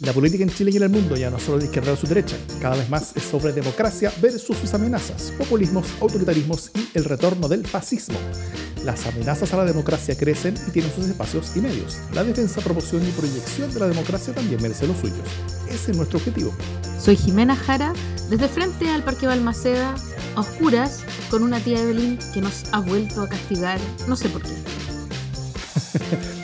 La política en Chile y en el mundo ya no solo de izquierda o su derecha, cada vez más es sobre democracia versus sus amenazas, populismos, autoritarismos y el retorno del fascismo. Las amenazas a la democracia crecen y tienen sus espacios y medios. La defensa, promoción y proyección de la democracia también merece los suyos. Ese es nuestro objetivo. Soy Jimena Jara, desde frente al Parque Balmaceda, a oscuras, con una tía Evelyn que nos ha vuelto a castigar, no sé por qué.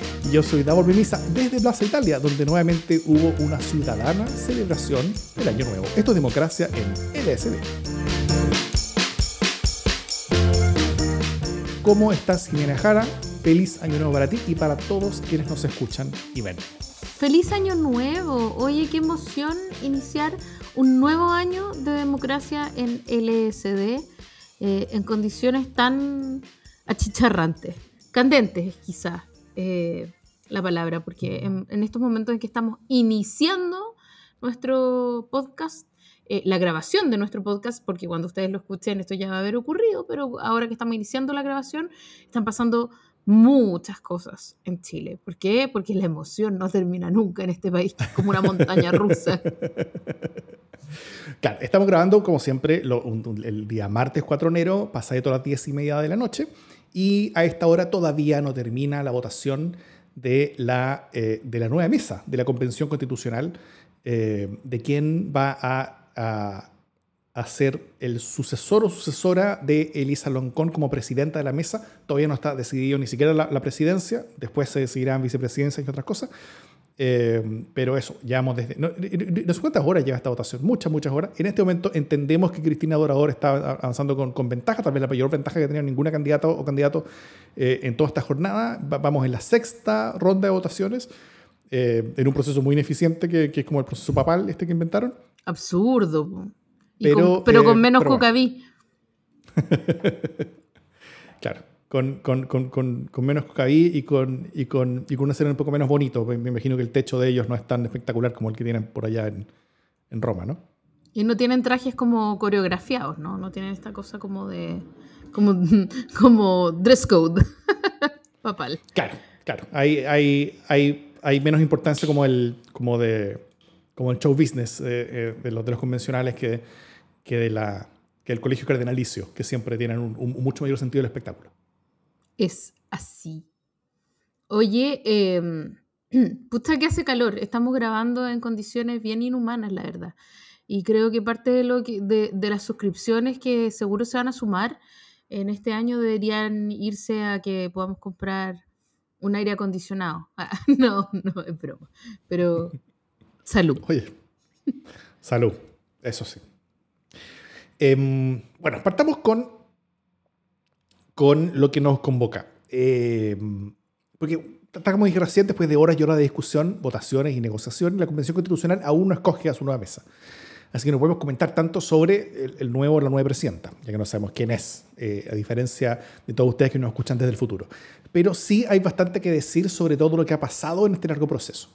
Yo soy Davor Mimisa desde Plaza Italia, donde nuevamente hubo una ciudadana celebración del Año Nuevo. Esto es democracia en LSD. ¿Cómo estás, Jimena Jara? Feliz Año Nuevo para ti y para todos quienes nos escuchan y ven. Feliz Año Nuevo. Oye, qué emoción iniciar un nuevo año de democracia en LSD eh, en condiciones tan achicharrantes, candentes quizás. Eh, la palabra, porque en, estos momentos en que estamos iniciando nuestro podcast, eh, la grabación de nuestro podcast, porque cuando ustedes lo escuchen esto ya va a haber ocurrido, pero ahora que estamos iniciando la grabación, están pasando muchas cosas en Chile. ¿Por qué? Porque la emoción no termina nunca en este país, es como una montaña rusa. Claro, estamos grabando como siempre el día martes 4 de enero, pasadito a las 10 y media de la noche, y a esta hora todavía no termina la votación de la, eh, de la nueva mesa de la Convención Constitucional, eh, de quién va a, a, ser el sucesor o sucesora de Elisa Loncón como presidenta de la mesa. Todavía no está decidido ni siquiera la, la presidencia, después se decidirán vicepresidencia y otras cosas. Eh, pero eso, llevamos desde. No, no, sé cuántas horas lleva esta votación, muchas, muchas horas. En este momento entendemos que Cristina Dorador está avanzando con, con ventaja, también la mayor ventaja que tenido ninguna candidata o candidato eh, en toda esta jornada. vamos en la sexta ronda de votaciones, eh, en un proceso muy ineficiente que, que, es como el proceso papal este que inventaron. Absurdo. pero, con, pero con menos cocaví. claro con, con, con, con, menos cocaí y con, y, con, y con un escenario un poco menos bonito. Me imagino que el techo de ellos no es tan espectacular como el que tienen por allá en, en Roma, ¿no? Y no tienen trajes como coreografiados, ¿no? No tienen esta cosa como de. como, como dress code. Papal. Claro, claro. Hay, hay, hay, hay menos importancia como el, como de, como el show business eh, eh, de, los, de los convencionales que, que, de la, que el colegio cardenalicio, que siempre tienen un, un mucho mayor sentido del espectáculo es así. Oye, eh, puta que hace calor. Estamos grabando en condiciones bien inhumanas, la verdad. Y creo que parte de, lo que, de, las suscripciones que seguro se van a sumar en este año deberían irse a que podamos comprar un aire acondicionado. no, no, es broma. Pero salud. Oye, salud, eso sí. Em, bueno, partamos con con lo que nos convoca. Eh, porque, tal como dije después de horas y horas de discusión, votaciones y negociación, la Convención Constitucional aún no escoge a su nueva mesa. Así que no podemos comentar tanto sobre el, nuevo o la nueva presidenta, ya que no sabemos quién es, eh, a diferencia de todos ustedes que nos escuchan desde el futuro. Pero sí hay bastante que decir sobre todo lo que ha pasado en este largo proceso.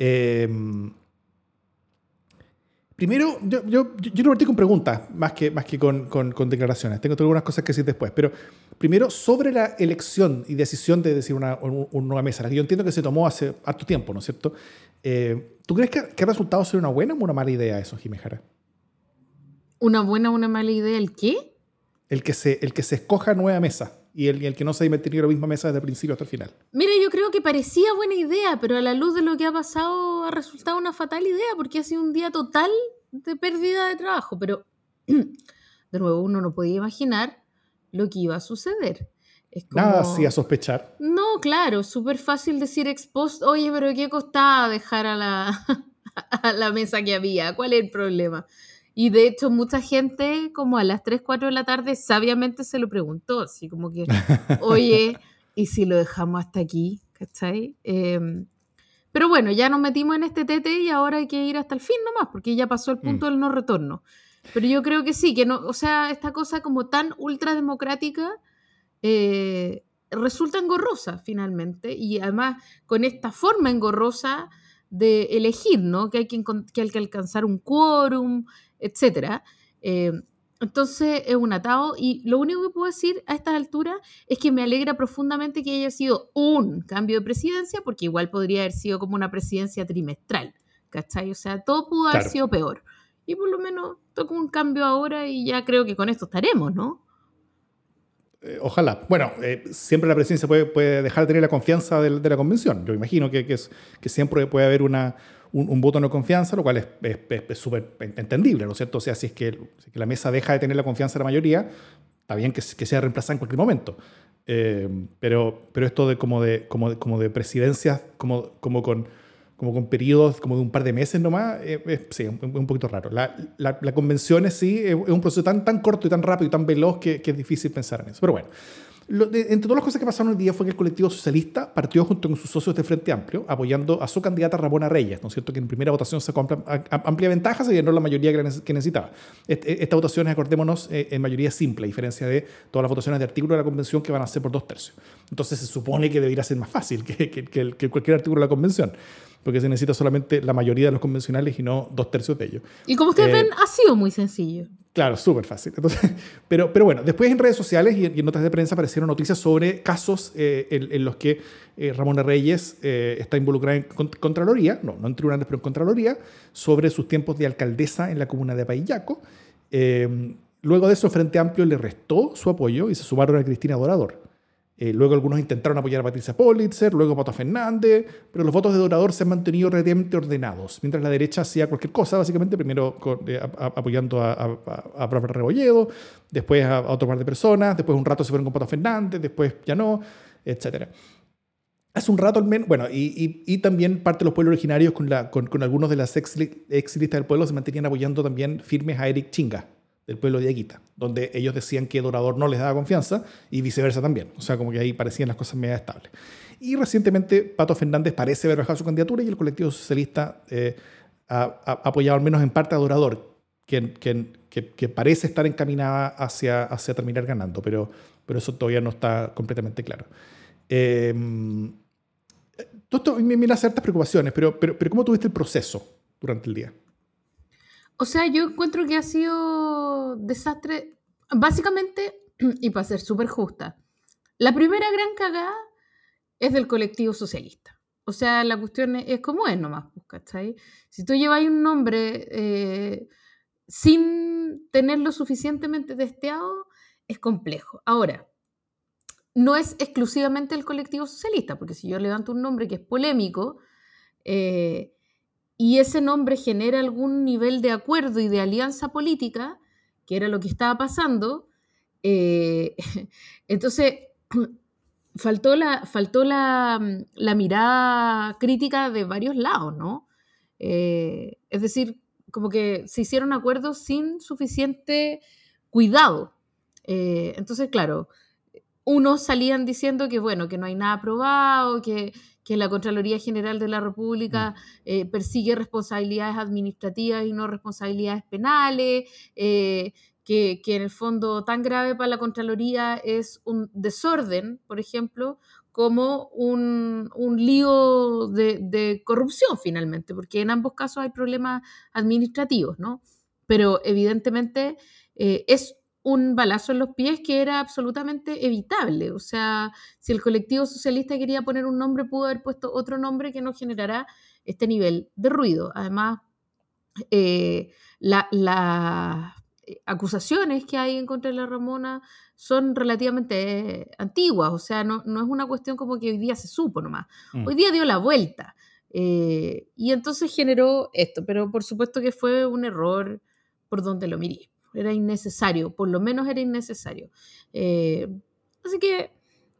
Eh, Primero, yo, yo, yo quiero partir con preguntas más que, más que con, con, declaraciones. Tengo algunas cosas que decir después. Pero primero, sobre la elección y decisión de decir una, una nueva mesa, la que yo entiendo que se tomó hace harto tiempo, ¿no es cierto? Eh, ¿Tú crees que, que, ha resultado ser una buena o una mala idea eso, Jimejara? ¿Una buena o una mala idea? ¿El qué? El que se, el que se escoja nueva mesa y el, el que no se haya mantenido la misma mesa desde el principio hasta el final. Mira, yo creo que parecía buena idea, pero a la luz de lo que ha pasado ha resultado una fatal idea porque ha sido un día total de pérdida de trabajo. Pero, de nuevo, uno no podía imaginar lo que iba a suceder. Nada hacía sospechar. No, claro, súper fácil decir ex post, oye, pero ¿qué costaba dejar a la, a la mesa que había? ¿Cuál es el problema? Y de hecho, mucha gente, como a las 3, 4 de la tarde, sabiamente se lo preguntó, así como que, oye, ¿y si lo dejamos hasta aquí? ¿Cachai? Em, pero bueno, ya nos metimos en este tete y ahora hay que ir hasta el fin nomás, porque ya pasó el punto mm. del no retorno. Pero yo creo que sí, que no, o sea, esta cosa como tan ultra democrática eh, resulta engorrosa finalmente, y además con esta forma engorrosa de elegir, ¿no? Que hay que, que, hay que alcanzar un quórum, etcétera. Eh, entonces es un atado y lo único que puedo decir a estas alturas es que me alegra profundamente que haya sido un cambio de presidencia, porque igual podría haber sido como una presidencia trimestral, ¿cachai? O sea, todo pudo haber sido peor. Y por lo menos toca un cambio ahora y ya creo que con esto estaremos, ¿no? Eh, ojalá. Bueno, eh, siempre la presidencia puede, puede, dejar de tener la confianza de, la convención. Yo imagino que, que, es, que siempre puede haber una, un, voto no confianza, lo cual es súper entendible, ¿no es cierto? O sea, si es, que, la mesa deja de tener la confianza de la mayoría, está bien que, que sea reemplazada en cualquier momento. Eh, pero, pero esto de como de, como como de presidencias, como, como con como con periodos como de un par de meses nomás, eh, eh, sí, un, un, poquito raro. La, la, la convención es sí, es un proceso tan, tan corto y tan rápido y tan veloz que, que es difícil pensar en eso. Pero bueno, entre todas las cosas que pasaron el día fue que el colectivo socialista partió junto con sus socios de Frente Amplio apoyando a su candidata Ramona Reyes, ¿no es cierto? Que en primera votación sacó amplia, amplia ventaja, se llenó la mayoría que necesitaba. Esta votación es, acordémonos, eh, en mayoría simple, a diferencia de todas las votaciones de artículo de la convención que van a ser por dos tercios. Entonces se supone que debería ser más fácil que, que, que cualquier artículo de la convención porque se necesita solamente la mayoría de los convencionales y no dos tercios de ellos. Y como ustedes eh, ven, ha sido muy sencillo. Claro, súper fácil. Entonces, pero, bueno, después en redes sociales y en, notas de prensa aparecieron noticias sobre casos eh, en, los que eh, Ramona Reyes está involucrada en Contraloría, no, no en tribunales, pero en Contraloría, sobre sus tiempos de alcaldesa en la comuna de Payaco. luego de eso, Frente Amplio le restó su apoyo y se sumaron a Cristina Dorador. Eh, luego algunos intentaron apoyar a Patricia Politzer, luego a Pato Fernández, pero los votos de Dorador se han mantenido relativamente ordenados, mientras la derecha hacía cualquier cosa, básicamente, primero eh, apoyando a, a, a, Rebolledo, después a, otro par de personas, después un rato se fueron con Pato Fernández, después ya no, etc. Hace un rato al menos, bueno, y, y, también parte de los pueblos originarios con, la, con, con algunos de las ex, ex listas del pueblo se mantenían apoyando también firmes a Eric Chinga, del pueblo de Aguita, donde ellos decían que Dorador no les daba confianza y viceversa también. O sea, como que ahí parecían las cosas medio estables. Y recientemente Pato Fernández parece haber bajado su candidatura y el colectivo socialista eh, ha, apoyado al menos en parte a Dorador, que, que, parece estar encaminada hacia, hacia terminar ganando, pero, pero eso todavía no está completamente claro. Eh, todo esto me ciertas preocupaciones, pero, pero, pero ¿cómo tuviste el proceso durante el día? O sea, yo encuentro que ha sido desastre, básicamente, y para ser súper justa, la primera gran cagada es del colectivo socialista. O sea, la cuestión es, como es nomás, pues, ¿cachai? Si tú llevas un nombre eh, sin tenerlo suficientemente testeado, es complejo. Ahora, no es exclusivamente el colectivo socialista, porque si yo levanto un nombre que es polémico, eh, y ese nombre genera algún nivel de acuerdo y de alianza política, que era lo que estaba pasando, eh, entonces faltó, la, faltó la, mirada crítica de varios lados, ¿no? Eh, es decir, como que se hicieron acuerdos sin suficiente cuidado. Eh, entonces, claro, unos salían diciendo que, bueno, que no hay nada aprobado, que que la Contraloría General de la República mm. eh, persigue responsabilidades administrativas y no responsabilidades penales, eh, que, en el fondo tan grave para la Contraloría es un desorden, por ejemplo, como un, lío de, corrupción finalmente, porque en ambos casos hay problemas administrativos, ¿no? Pero evidentemente eh, es un balazo en los pies que era absolutamente evitable. O sea, si el colectivo socialista quería poner un nombre, pudo haber puesto otro nombre que no generara este nivel de ruido. Además, eh, las eh, acusaciones que hay en contra de la Ramona son relativamente antiguas, o sea, no, es una cuestión como que hoy día se supo nomás. Mm. Hoy día dio la vuelta. Eh, y entonces generó esto, pero por supuesto que fue un error por donde lo miré era innecesario, por lo menos era innecesario. Eh, así que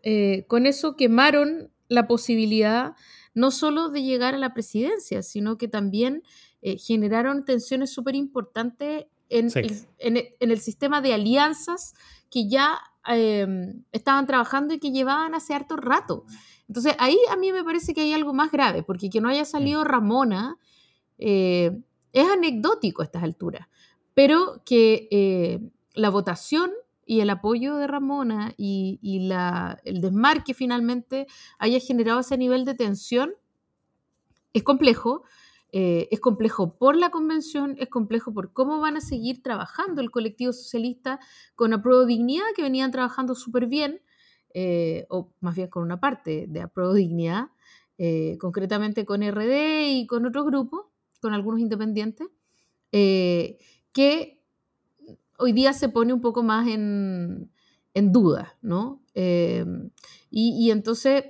eh, con eso quemaron la posibilidad no solo de llegar a la presidencia, sino que también eh, generaron tensiones súper importantes en, el sistema de alianzas que ya em, estaban trabajando y que llevaban hace harto rato. Entonces ahí a mí me parece que hay algo más grave, porque que no haya salido. Ramona es anecdótico a estas alturas pero que eh, la votación y el apoyo de Ramona y, el desmarque finalmente haya generado ese nivel de tensión es complejo. Eh, es complejo por la convención, es complejo por cómo van a seguir trabajando el colectivo socialista con Apruebo Dignidad, que venían trabajando súper bien, eh, o más bien con una parte de Apruebo Dignidad, concretamente con RD y con otros grupos con algunos independientes, que hoy día se pone un poco más en, duda, ¿no? Eh, y, entonces,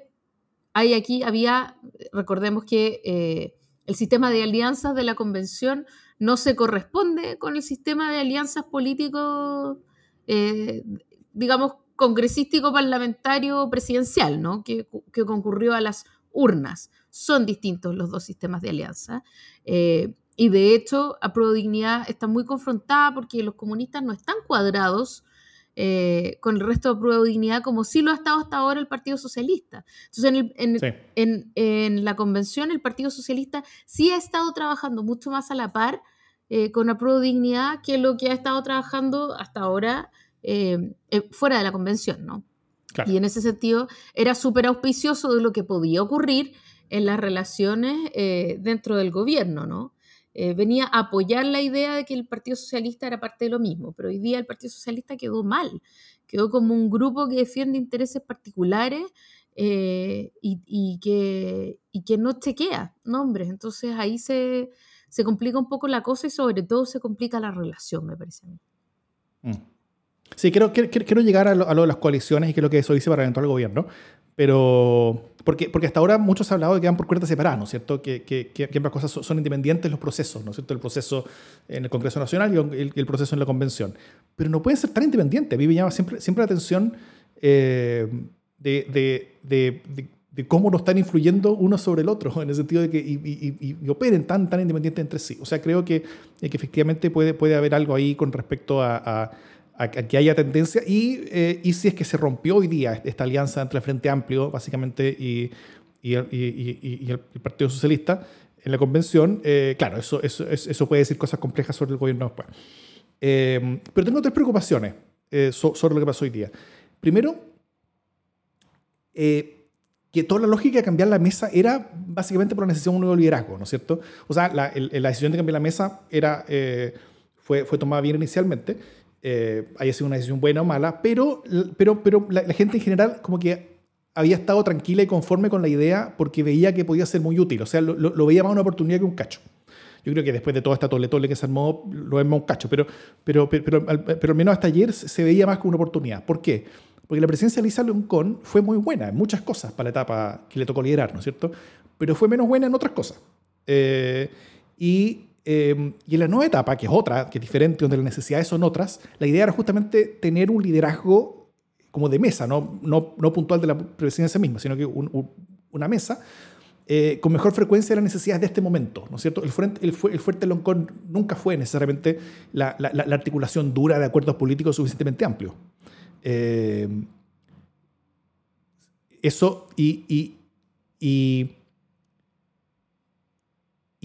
hay aquí, había, recordemos que el sistema de alianzas de la convención no se corresponde con el sistema de alianzas políticos, digamos, congresístico parlamentario presidencial, ¿no? que, concurrió a las urnas. Son distintos los dos sistemas de alianza. Eh, y de hecho, a Dignidad está muy confrontada porque los comunistas no están cuadrados eh, con el resto de Dignidad como sí lo ha estado hasta ahora el Partido Socialista. Entonces, en, en, la convención, el Partido Socialista sí ha estado trabajando mucho más a la par eh, con la Dignidad que lo que ha estado trabajando hasta ahora eh, eh, fuera de la convención, ¿no? Y en ese sentido era súper auspicioso de lo que podía ocurrir en las relaciones eh, dentro del gobierno, ¿no? Venía a apoyar la idea de que el Partido Socialista era parte de lo mismo, pero hoy día el Partido Socialista quedó mal, quedó como un grupo que defiende intereses particulares y, que, y que no chequea nombres. Entonces ahí se, se complica un poco la cosa y sobre todo se complica la relación, me parece a mí. Mm. Sí, quiero, quiero, llegar a lo, de las coaliciones y qué es lo que eso dice para eventual gobierno. Pero, porque, porque hasta ahora muchos han hablado de que van por cuerdas separadas, ¿no es cierto? Que, que, que, ambas cosas son, independientes los procesos, ¿no es cierto? El proceso en el Congreso Nacional y el, proceso en la Convención. Pero no pueden ser tan independientes. A mí me llama siempre, siempre la atención eh, de, de, de, cómo no están influyendo uno sobre el otro, en el sentido de que y, y, operen tan, tan independientes entre sí. O sea, creo que, que efectivamente puede, puede haber algo ahí con respecto a a, que haya tendencia y, eh, y, si es que se rompió hoy día esta alianza entre el Frente Amplio, básicamente, y, y, y el, Partido Socialista en la convención, eh, claro, eso, eso, eso, puede decir cosas complejas sobre el gobierno después. Eh, pero tengo tres preocupaciones sobre lo que pasó hoy día. Primero, que toda la lógica de cambiar la mesa era básicamente por la necesidad de un nuevo liderazgo, ¿no es cierto? O sea, la, la decisión de cambiar la mesa era, fue, fue tomada bien inicialmente, eh, haya sido una decisión buena o mala, pero, pero, pero la, gente en general como que había estado tranquila y conforme con la idea porque veía que podía ser muy útil, o sea, lo, lo, veía más una oportunidad que un cacho. Yo creo que después de toda esta tole que se armó, lo vemos un cacho, pero, pero, pero, pero, pero, al menos hasta ayer se veía más como una oportunidad. ¿Por qué? Porque la presencia de Lisa Loncón fue muy buena en muchas cosas para la etapa que le tocó liderar, ¿no es cierto? Pero fue menos buena en otras cosas. Eh, y Em, y en la nueva etapa, que es otra, que es diferente, donde las necesidades son otras, la idea era justamente tener un liderazgo como de mesa, no, no, no puntual de la presidencia misma, sino que una mesa eh, con mejor frecuencia de las necesidades de este momento, ¿no es cierto? El, frente, el, el fuerte Loncón nunca fue necesariamente la, la, la, articulación dura de acuerdos políticos suficientemente amplios. Eh, eso y, y, y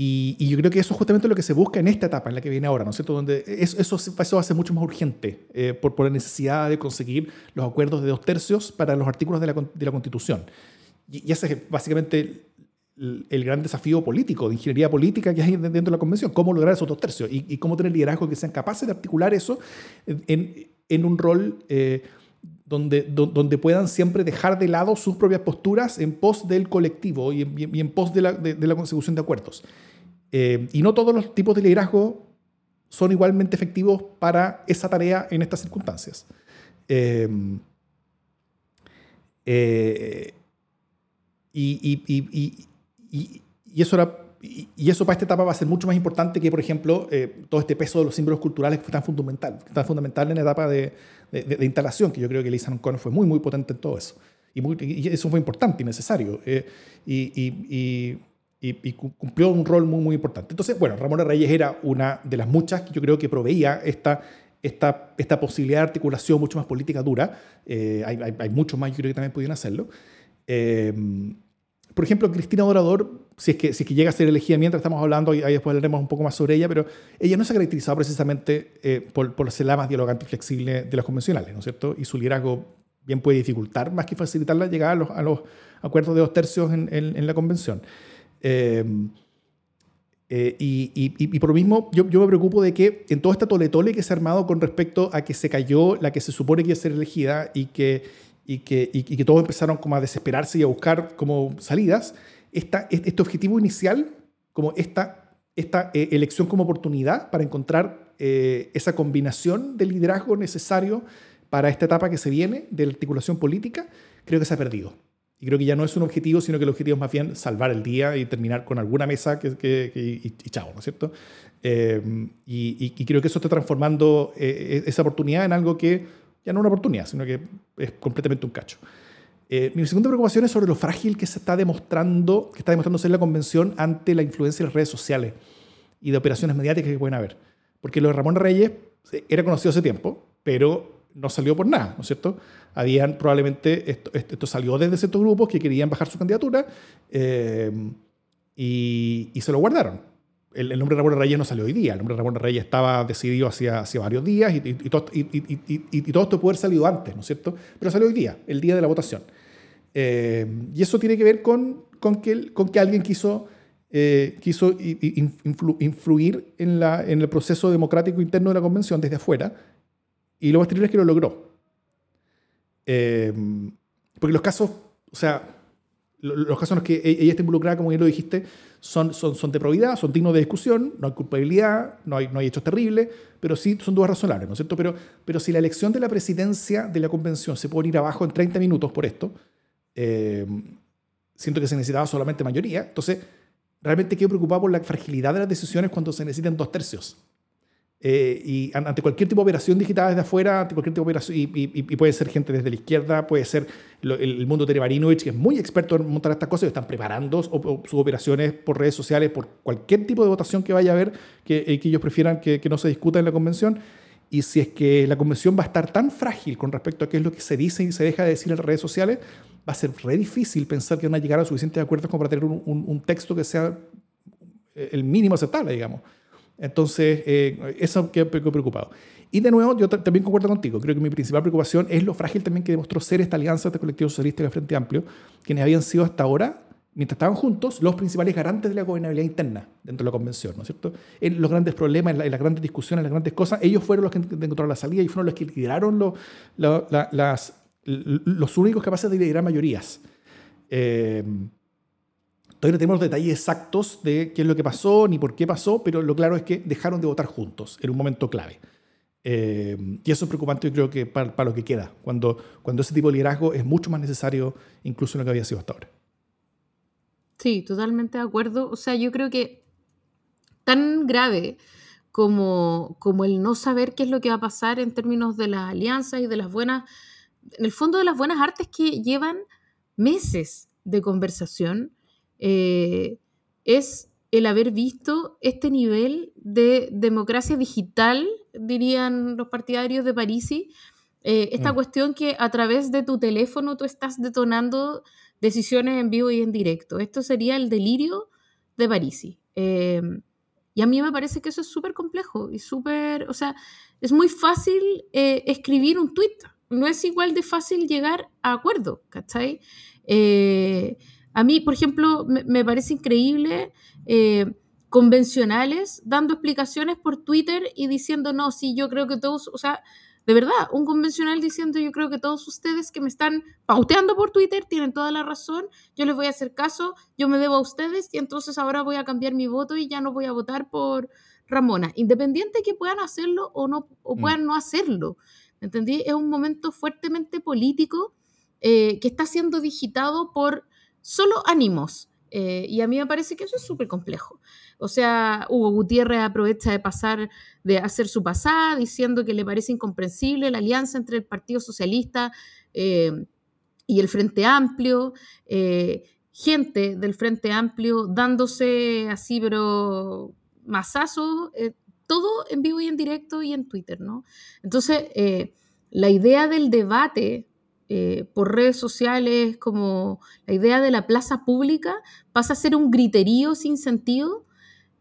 y, yo creo que eso es justamente lo que se busca en esta etapa, en la que viene ahora, ¿no es cierto? Donde eso, eso, ser mucho más urgente eh, por, por, la necesidad de conseguir los acuerdos de dos tercios para los artículos de la, de la Constitución. Y, ese es básicamente el, gran desafío político, de ingeniería política que hay dentro de la Convención, cómo lograr esos dos tercios y, cómo tener liderazgos que sean capaces de articular eso en, en un rol... Eh, donde, donde puedan siempre dejar de lado sus propias posturas en pos del colectivo y en, pos de la, de, la consecución de acuerdos. Eh, y no todos los tipos de liderazgo son igualmente efectivos para esa tarea en estas circunstancias. Eh, eh, y, y, y, eso era, y, eso para esta etapa va a ser mucho más importante que, por ejemplo, todo este peso de los símbolos culturales que fue tan fundamental, tan fundamental en la etapa de, de, instalación, que yo creo que Lisa O'Connor fue muy, muy potente en todo eso. Y, eso fue importante y necesario. y, y, cumplió un rol muy, muy importante. Entonces, bueno, Ramona Reyes era una de las muchas que yo creo que proveía esta, esta, esta posibilidad de articulación mucho más política dura. Eh, hay, hay, muchos más, yo creo que también podían hacerlo. Eh, por ejemplo, Cristina Dorador, si es, que, si es que llega a ser elegida mientras estamos hablando, y ahí después hablaremos un poco más sobre ella, pero ella no se ha caracterizado precisamente eh, por, por ser la más dialogante y flexible de las convencionales, ¿no es cierto? Y su liderazgo bien puede dificultar más que facilitar la llegada a los, a los acuerdos de dos tercios en, en, en la convención. Em, eh, y, y, por lo mismo, yo, yo, me preocupo de que en todo este tole-tole que se ha armado con respecto a que se cayó la que se supone que iba a ser elegida y que, y que, y que todos empezaron como a desesperarse y a buscar como salidas, esta, este objetivo inicial, como esta esta eh, elección como oportunidad para encontrar eh, esa combinación de liderazgo necesario para esta etapa que se viene de la articulación política, creo que se ha perdido. Y creo que ya no es un objetivo, sino que el objetivo es más bien salvar el día y terminar con alguna mesa que, que, y, y, chao, ¿no es cierto? Eh, y, y, creo que eso está transformando eh, esa oportunidad en algo que ya no una oportunidad, sino que es completamente un cacho. Eh, mi segunda preocupación es sobre lo frágil que se está demostrando, que está demostrando ser la convención ante la influencia de las redes sociales y de operaciones mediáticas que pueden haber. Porque lo de Ramón Reyes era conocido hace tiempo, pero no salió por nada, ¿no es cierto? Habían probablemente, esto, esto salió desde ciertos grupos que querían bajar su candidatura eh, y, y, se lo guardaron. El, el, nombre de Ramón Reyes no salió hoy día, el nombre de Ramón Reyes estaba decidido hacia, hacia varios días y, y, y todo, y, todo esto puede haber salido antes, ¿no es cierto? Pero salió hoy día, el día de la votación. Eh, y eso tiene que ver con, con, que, con que alguien quiso, eh, quiso influ, influir en, la, en el proceso democrático interno de la convención desde afuera y lo más terrible es que lo logró. Eh, porque los casos, o sea, los casos en los que e-, ella está involucrada, como ya lo dijiste, son, son, son de probidad, son dignos de discusión, no hay culpabilidad, no hay, no hay hechos terribles, pero sí son dudas razonables, ¿no es cierto? Pero, pero si la elección de la presidencia de la convención se puede ir abajo en 30 minutos por esto, eh, siento que se necesitaba solamente mayoría, entonces realmente quedo preocupado por la fragilidad de las decisiones cuando se necesitan dos tercios. Eh, y ante cualquier tipo de operación digital desde afuera, ante cualquier tipo de operación, y, y, y puede ser gente desde la izquierda, puede ser lo, el, mundo de Terebarinovich, que es muy experto en montar estas cosas, y están preparando o, o sus operaciones por redes sociales, por cualquier tipo de votación que vaya a haber, que, eh, que ellos prefieran que, que, no se discuta en la convención. Y si es que la convención va a estar tan frágil con respecto a qué es lo que se dice y se deja de decir en las redes sociales, va a ser re difícil pensar que van a llegar a suficientes acuerdos como para tener un, un, un texto que sea el mínimo aceptable, digamos. Entonces, eh, eso quedó preocupado. Y de nuevo, yo también concuerdo contigo. Creo que mi principal preocupación es lo frágil también que demostró ser esta alianza de colectivo socialista y el Frente Amplio, quienes habían sido hasta ahora, mientras estaban juntos, los principales garantes de la gobernabilidad interna dentro de la convención, ¿no es cierto? En los grandes problemas, en, la, en las grandes discusiones, en las grandes cosas, ellos fueron los que encontraron la salida y fueron los que lideraron lo, lo, la, los únicos capaces de liderar mayorías. Eh, Todavía no tenemos detalles exactos de qué es lo que pasó ni por qué pasó, pero lo claro es que dejaron de votar juntos en un momento clave. Eh, y eso es preocupante, yo creo que para, para, lo que queda, cuando, cuando ese tipo de liderazgo es mucho más necesario incluso en lo que había sido hasta ahora. Sí, totalmente de acuerdo. O sea, yo creo que tan grave como, como el no saber qué es lo que va a pasar en términos de las alianzas y de las buenas, en el fondo de las buenas artes que llevan meses de conversación, eh, es el haber visto este nivel de democracia digital, dirían los partidarios de Parisi, eh, esta mm. cuestión que a través de tu teléfono tú estás detonando decisiones en vivo y en directo. Esto sería el delirio de Parisi. Eh, y a mí me parece que eso es súper complejo y súper, o sea, es muy fácil eh, escribir un tweet, no es igual de fácil llegar a acuerdo, ¿cachai? Eh, a mí, por ejemplo, me, me parece increíble eh, convencionales dando explicaciones por Twitter y diciendo, no, sí, yo creo que todos, o sea, de verdad, un convencional diciendo, yo creo que todos ustedes que me están pauteando por Twitter tienen toda la razón, yo les voy a hacer caso, yo me debo a ustedes y entonces ahora voy a cambiar mi voto y ya no voy a votar por Ramona, independiente que puedan hacerlo o no o mm. puedan mm. no hacerlo. ¿Entendí? Es un momento fuertemente político eh, que está siendo digitado por solo ánimos. Eh, y a mí me parece que eso es súper complejo. O sea, Hugo Gutiérrez aprovecha de pasar, de hacer su pasada, diciendo que le parece incomprensible la alianza entre el Partido Socialista eh, y el Frente Amplio. Eh, gente del Frente Amplio dándose así, pero masazo, eh, todo en vivo y en directo y en Twitter, ¿no? Entonces, la idea del debate eh, por redes sociales, como la idea de la plaza pública, pasa a ser un griterío sin sentido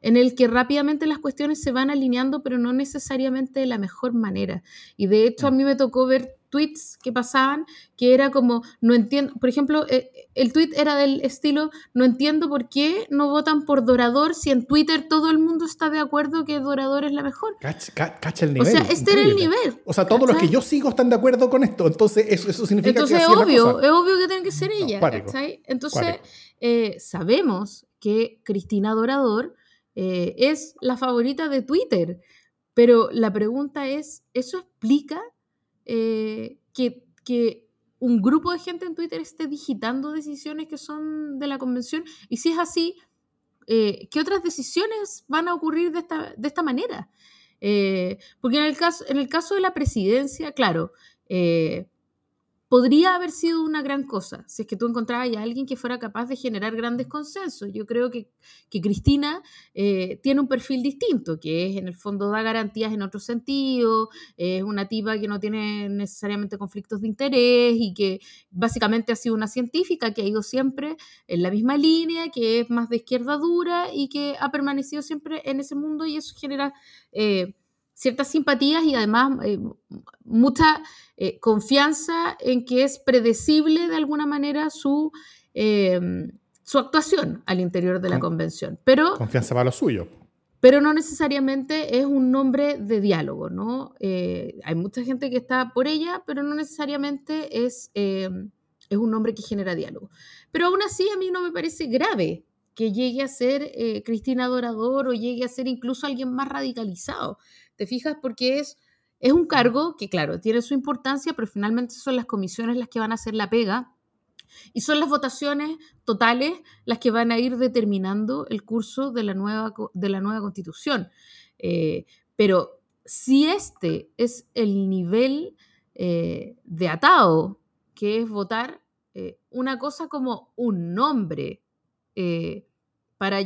en el que rápidamente las cuestiones se van alineando, pero no necesariamente de la mejor manera. Y de hecho a mí me tocó ver tweets que pasaban que era como, no entiendo, por ejemplo, eh, el tweet era del estilo, no entiendo por qué no votan por Dorador si en Twitter todo el mundo está de acuerdo que Dorador es la mejor. Cacha, cacha el nivel. O sea, este increíble. era el nivel. O sea, todos ¿cachai? los que yo sigo están de acuerdo con esto, entonces eso, eso significa entonces que es obvio, es obvio que tiene que ser ella. No, entonces, eh, sabemos que Cristina Dorador eh, es la favorita de Twitter. Pero la pregunta es, ¿eso explica eh, que, un grupo de gente en Twitter esté digitando decisiones que son de la convención? Y si es así, eh, ¿qué otras decisiones van a ocurrir de esta, de esta manera? porque en el, caso, en el caso de la presidencia, claro, podría haber sido una gran cosa si es que tú encontrabas a alguien que fuera capaz de generar grandes consensos. Yo creo que, que Cristina eh, tiene un perfil distinto, que es en el fondo da garantías en otro sentido, es una tipa que no tiene necesariamente conflictos de interés y que básicamente ha sido una científica que ha ido siempre en la misma línea, que es más de izquierda dura y que ha permanecido siempre en ese mundo y eso genera... Eh, ciertas simpatías y además eh, mucha eh, confianza en que es predecible de alguna manera su, em, su actuación al interior de la convención. Pero, confianza para lo suyo. Pero no necesariamente es un nombre de diálogo, ¿no? Eh, hay mucha gente que está por ella, pero no necesariamente es, em, es un nombre que genera diálogo. Pero aún así a mí no me parece grave que llegue a ser Cristina Dorador o llegue a ser incluso alguien más radicalizado. ¿Te fijas? Porque es, es un cargo que, claro, tiene su importancia, pero finalmente son las comisiones las que van a hacer la pega y son las votaciones totales las que van a ir determinando el curso de la nueva, de la nueva constitución. Eh, pero si este es el nivel eh, de atado, que es votar eh, una cosa como un nombre para,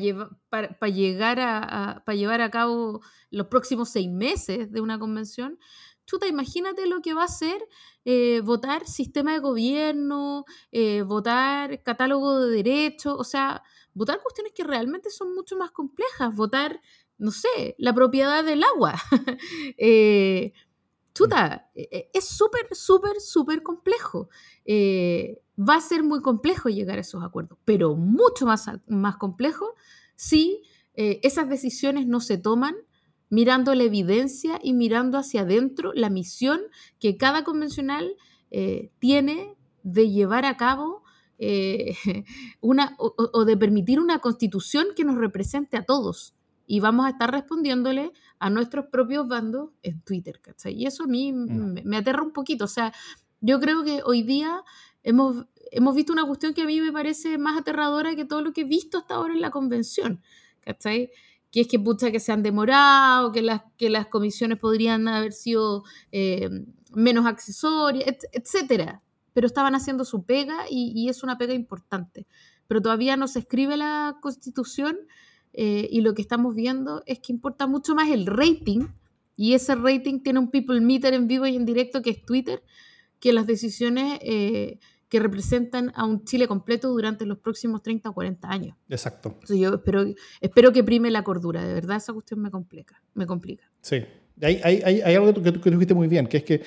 para, llegar a, llevar a cabo los próximos seis meses de una convención, chuta, imagínate lo que va a ser eh, votar sistema de gobierno, eh, votar catálogo de derechos, o sea, votar cuestiones que realmente son mucho más complejas, votar, no sé, la propiedad del agua. eh, chuta, e, e, es súper, súper, súper complejo. Eh, va a ser muy complejo llegar a esos acuerdos, pero mucho más, más complejo si eh, esas decisiones no se toman mirando la evidencia y mirando hacia adentro la misión que cada convencional eh, tiene de llevar a cabo una, o, de permitir una constitución que nos represente a todos. Y vamos a estar respondiéndole a nuestros propios bandos en Twitter, ¿cachai? Y eso a mí mm. me, aterra un poquito. O sea, yo creo que hoy día hemos, hemos visto una cuestión que a mí me parece más aterradora que todo lo que he visto hasta ahora en la convención, ¿cachai? Que es que pucha que se han demorado, que las, que las comisiones podrían haber sido eh, menos accesorias, etcétera. Pero estaban haciendo su pega y, y es una pega importante. Pero todavía no se escribe la constitución eh, y lo que estamos viendo es que importa mucho más el rating, y ese rating tiene un people meter en vivo y en directo que es Twitter, que las decisiones eh, que representan a un Chile completo durante los próximos 30 o 40 años. Exacto. yo espero, espero que prime la cordura, de verdad esa cuestión me complica. Me complica. Sí, hay, hay, hay, algo que tú, que dijiste muy bien, que es que,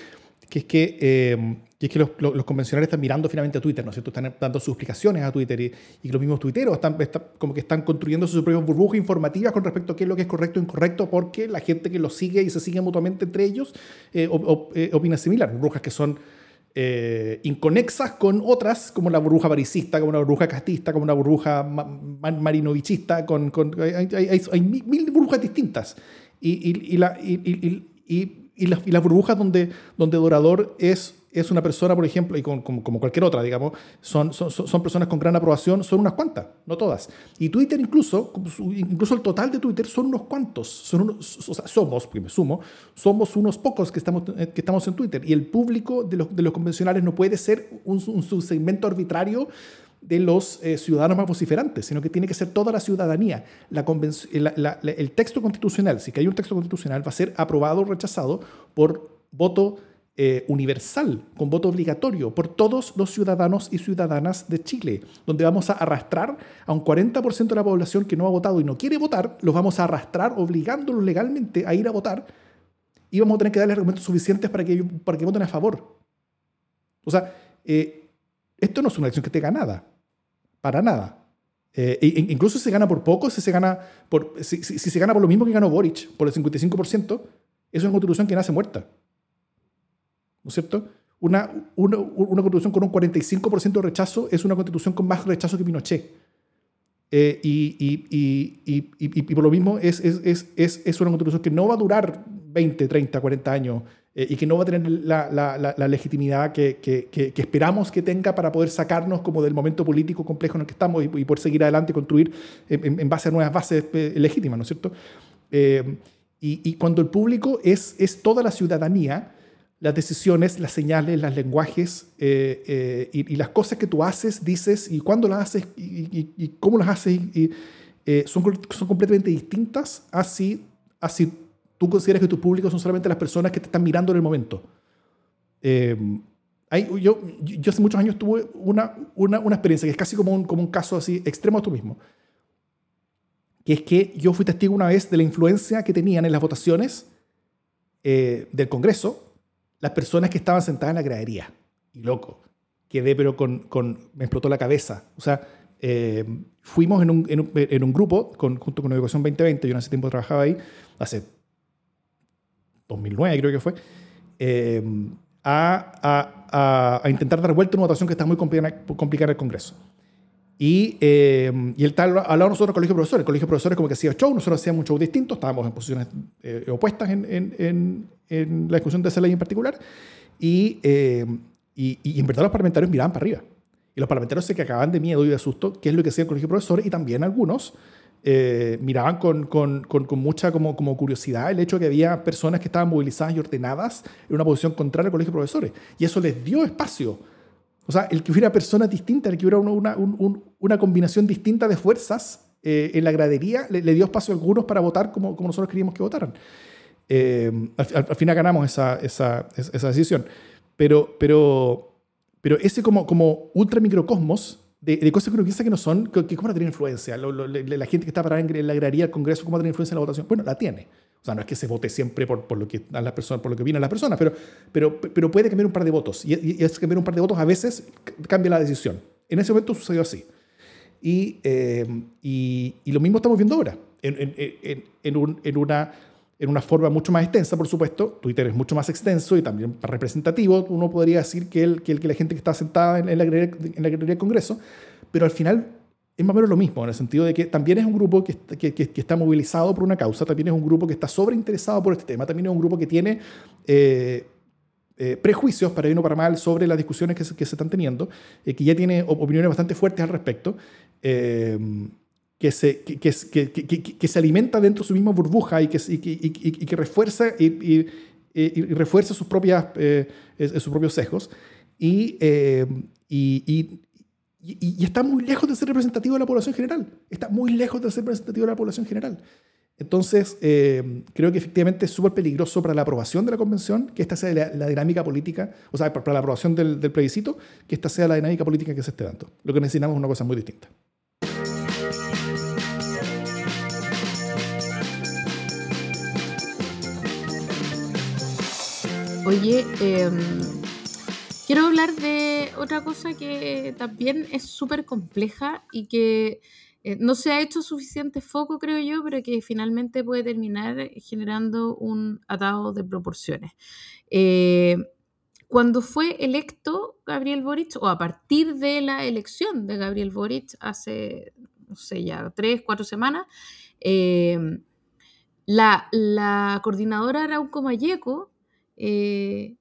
que, es que eh, y es que los, los, convencionales están mirando finalmente a Twitter, ¿no es cierto? Están dando sus explicaciones a Twitter y, y los mismos tuiteros están, como que están construyendo sus propias burbujas informativas con respecto a qué es lo que es correcto e incorrecto, porque la gente que los sigue y se sigue mutuamente entre ellos eh, eh, opina similar. Burbujas que son eh, inconexas con otras, como la burbuja parisista, como una burbuja castista, como una burbuja marinovichista, con, hay, mil, burbujas distintas. Y la, y, las, las burbujas donde, donde Dorador es es una persona, por ejemplo, y como, cualquier otra, digamos, son, son, son, personas con gran aprobación, son unas cuantas, no todas. Y Twitter incluso, incluso el total de Twitter son unos cuantos, son o sea, somos, porque me sumo, somos unos pocos que estamos, que estamos en Twitter. Y el público de los, de los convencionales no puede ser un, un subsegmento arbitrario de los eh, ciudadanos más vociferantes, sino que tiene que ser toda la ciudadanía. La el texto constitucional, si que hay un texto constitucional, va a ser aprobado o rechazado por voto eh, universal, con voto obligatorio por todos los ciudadanos y ciudadanas de Chile, donde vamos a arrastrar a un 40% de la población que no ha votado y no quiere votar, los vamos a arrastrar obligándolos legalmente a ir a votar y vamos a tener que darles argumentos suficientes para que, para que voten a favor. O sea, eh, esto no es una elección que tenga nada, para nada. Eh, incluso si se gana por poco, si se gana por, si, se gana por lo mismo que ganó Boric, por el 55%, es una constitución que nace muerta. ¿no es cierto? Una, una, constitución con un 45% de rechazo es una constitución con más rechazo que Pinochet. eh, y, por lo mismo es, es, una constitución que no va a durar 20, 30, 40 años eh, y que no va a tener la, legitimidad que, esperamos que tenga para poder sacarnos como del momento político complejo en el que estamos y, poder seguir adelante y construir en, base a nuevas bases eh, legítimas, ¿no es cierto? Eh, y, cuando el público es, es toda la ciudadanía, las decisiones, las señales, los lenguajes y, las cosas que tú haces, dices y cuándo las haces y, cómo las haces son, son completamente distintas así, así tú consideras que tu público son solamente las personas que te están mirando en el momento. Eh, hay, yo, yo hace muchos años tuve una, una, una, experiencia que es casi como un, como un caso así extremo a tú mismo. Que es que yo fui testigo una vez de la influencia que tenían en las votaciones eh, del Congreso las personas que estaban sentadas en la gradería. Y loco, quedé pero con, con me explotó la cabeza. O sea, eh, fuimos en un, en un, en un grupo con, junto con Educación 2020, yo en ese tiempo trabajaba ahí, hace 2009 creo que fue, eh, a, a, intentar dar vuelta a una votación que está muy complicada, en el Congreso. Y, eh, y él tal, hablaba nosotros del colegio de profesores. El colegio de profesores como que hacía show, nosotros hacíamos show distinto, estábamos en posiciones eh, opuestas en, en, en, la discusión de esa ley en particular. Y, y, y, en verdad los parlamentarios miraban para arriba. Y los parlamentarios se que acaban de miedo y de susto, qué es lo que hacía el colegio de profesores, y también algunos eh, miraban con, con, con, mucha como, como, curiosidad el hecho de que había personas que estaban movilizadas y ordenadas en una posición contraria al colegio de profesores. Y eso les dio espacio. O sea, el que hubiera personas distintas, el que hubiera una, una, una combinación distinta de fuerzas eh, en la gradería, le, dio espacio a algunos para votar como, como nosotros queríamos que votaran. Eh, al, final ganamos esa, esa, esa, decisión. Pero, pero, pero ese como, como ultra microcosmos de, cosas que uno piensa que no son, que, cómo no tiene influencia. la gente que está parada en la agraria del Congreso, ¿cómo tiene influencia en la votación? Bueno, la tiene. O sea, no es que se vote siempre por, por lo que dan las personas, por lo que vienen las personas, pero, pero, pero puede cambiar un par de votos. Y, y, es cambiar un par de votos a veces cambia la decisión. En ese momento sucedió así. Y, eh, y, y, lo mismo estamos viendo ahora, en, en, en, un, en una en una forma mucho más extensa, por supuesto. Twitter es mucho más extenso y también representativo. Uno podría decir que, el, que, el, que la gente que está sentada en, la galería, en la del Congreso, pero al final es más o menos lo mismo, en el sentido de que también es un grupo que, que, que, está movilizado por una causa, también es un grupo que está sobreinteresado por este tema, también es un grupo que tiene eh, eh, prejuicios, para bien o para mal, sobre las discusiones que se, que se están teniendo, eh, que ya tiene opiniones bastante fuertes al respecto que se, que, que, que, que, se alimenta dentro de su misma burbuja y que, y, que refuerza, y, refuerza sus, propias, eh, sus propios sesgos. Eh, y, y, está muy lejos de ser representativo de la población general. Está muy lejos de ser representativo de la población general. Entonces, eh, creo que efectivamente es súper peligroso para la aprobación de la convención que esta sea la, dinámica política, o sea, para la aprobación del, del plebiscito, que esta sea la dinámica política que se esté dando. Lo que necesitamos es una cosa muy distinta. Oye, em, quiero hablar de otra cosa que también es súper compleja y que eh, no se ha hecho suficiente foco, creo yo, pero que finalmente puede terminar generando un atado de proporciones. Eh, cuando fue electo Gabriel Boric, o a partir de la elección de Gabriel Boric hace, no sé, ya tres, cuatro semanas, em, la, la coordinadora Arauco Mayeco eh,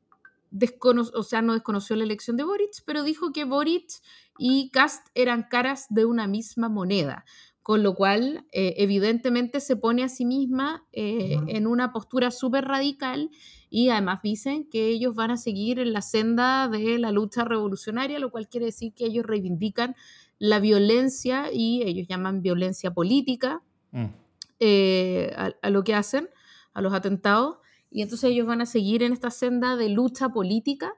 o sea, no desconoció la elección de Boric, pero dijo que Boric y Cast eran caras de una misma moneda, con lo cual eh, evidentemente se pone a sí misma eh, en una postura súper radical y además dicen que ellos van a seguir en la senda de la lucha revolucionaria, lo cual quiere decir que ellos reivindican la violencia y ellos llaman violencia política mm. a, lo que hacen, a los atentados. Y entonces ellos van a seguir en esta senda de lucha política,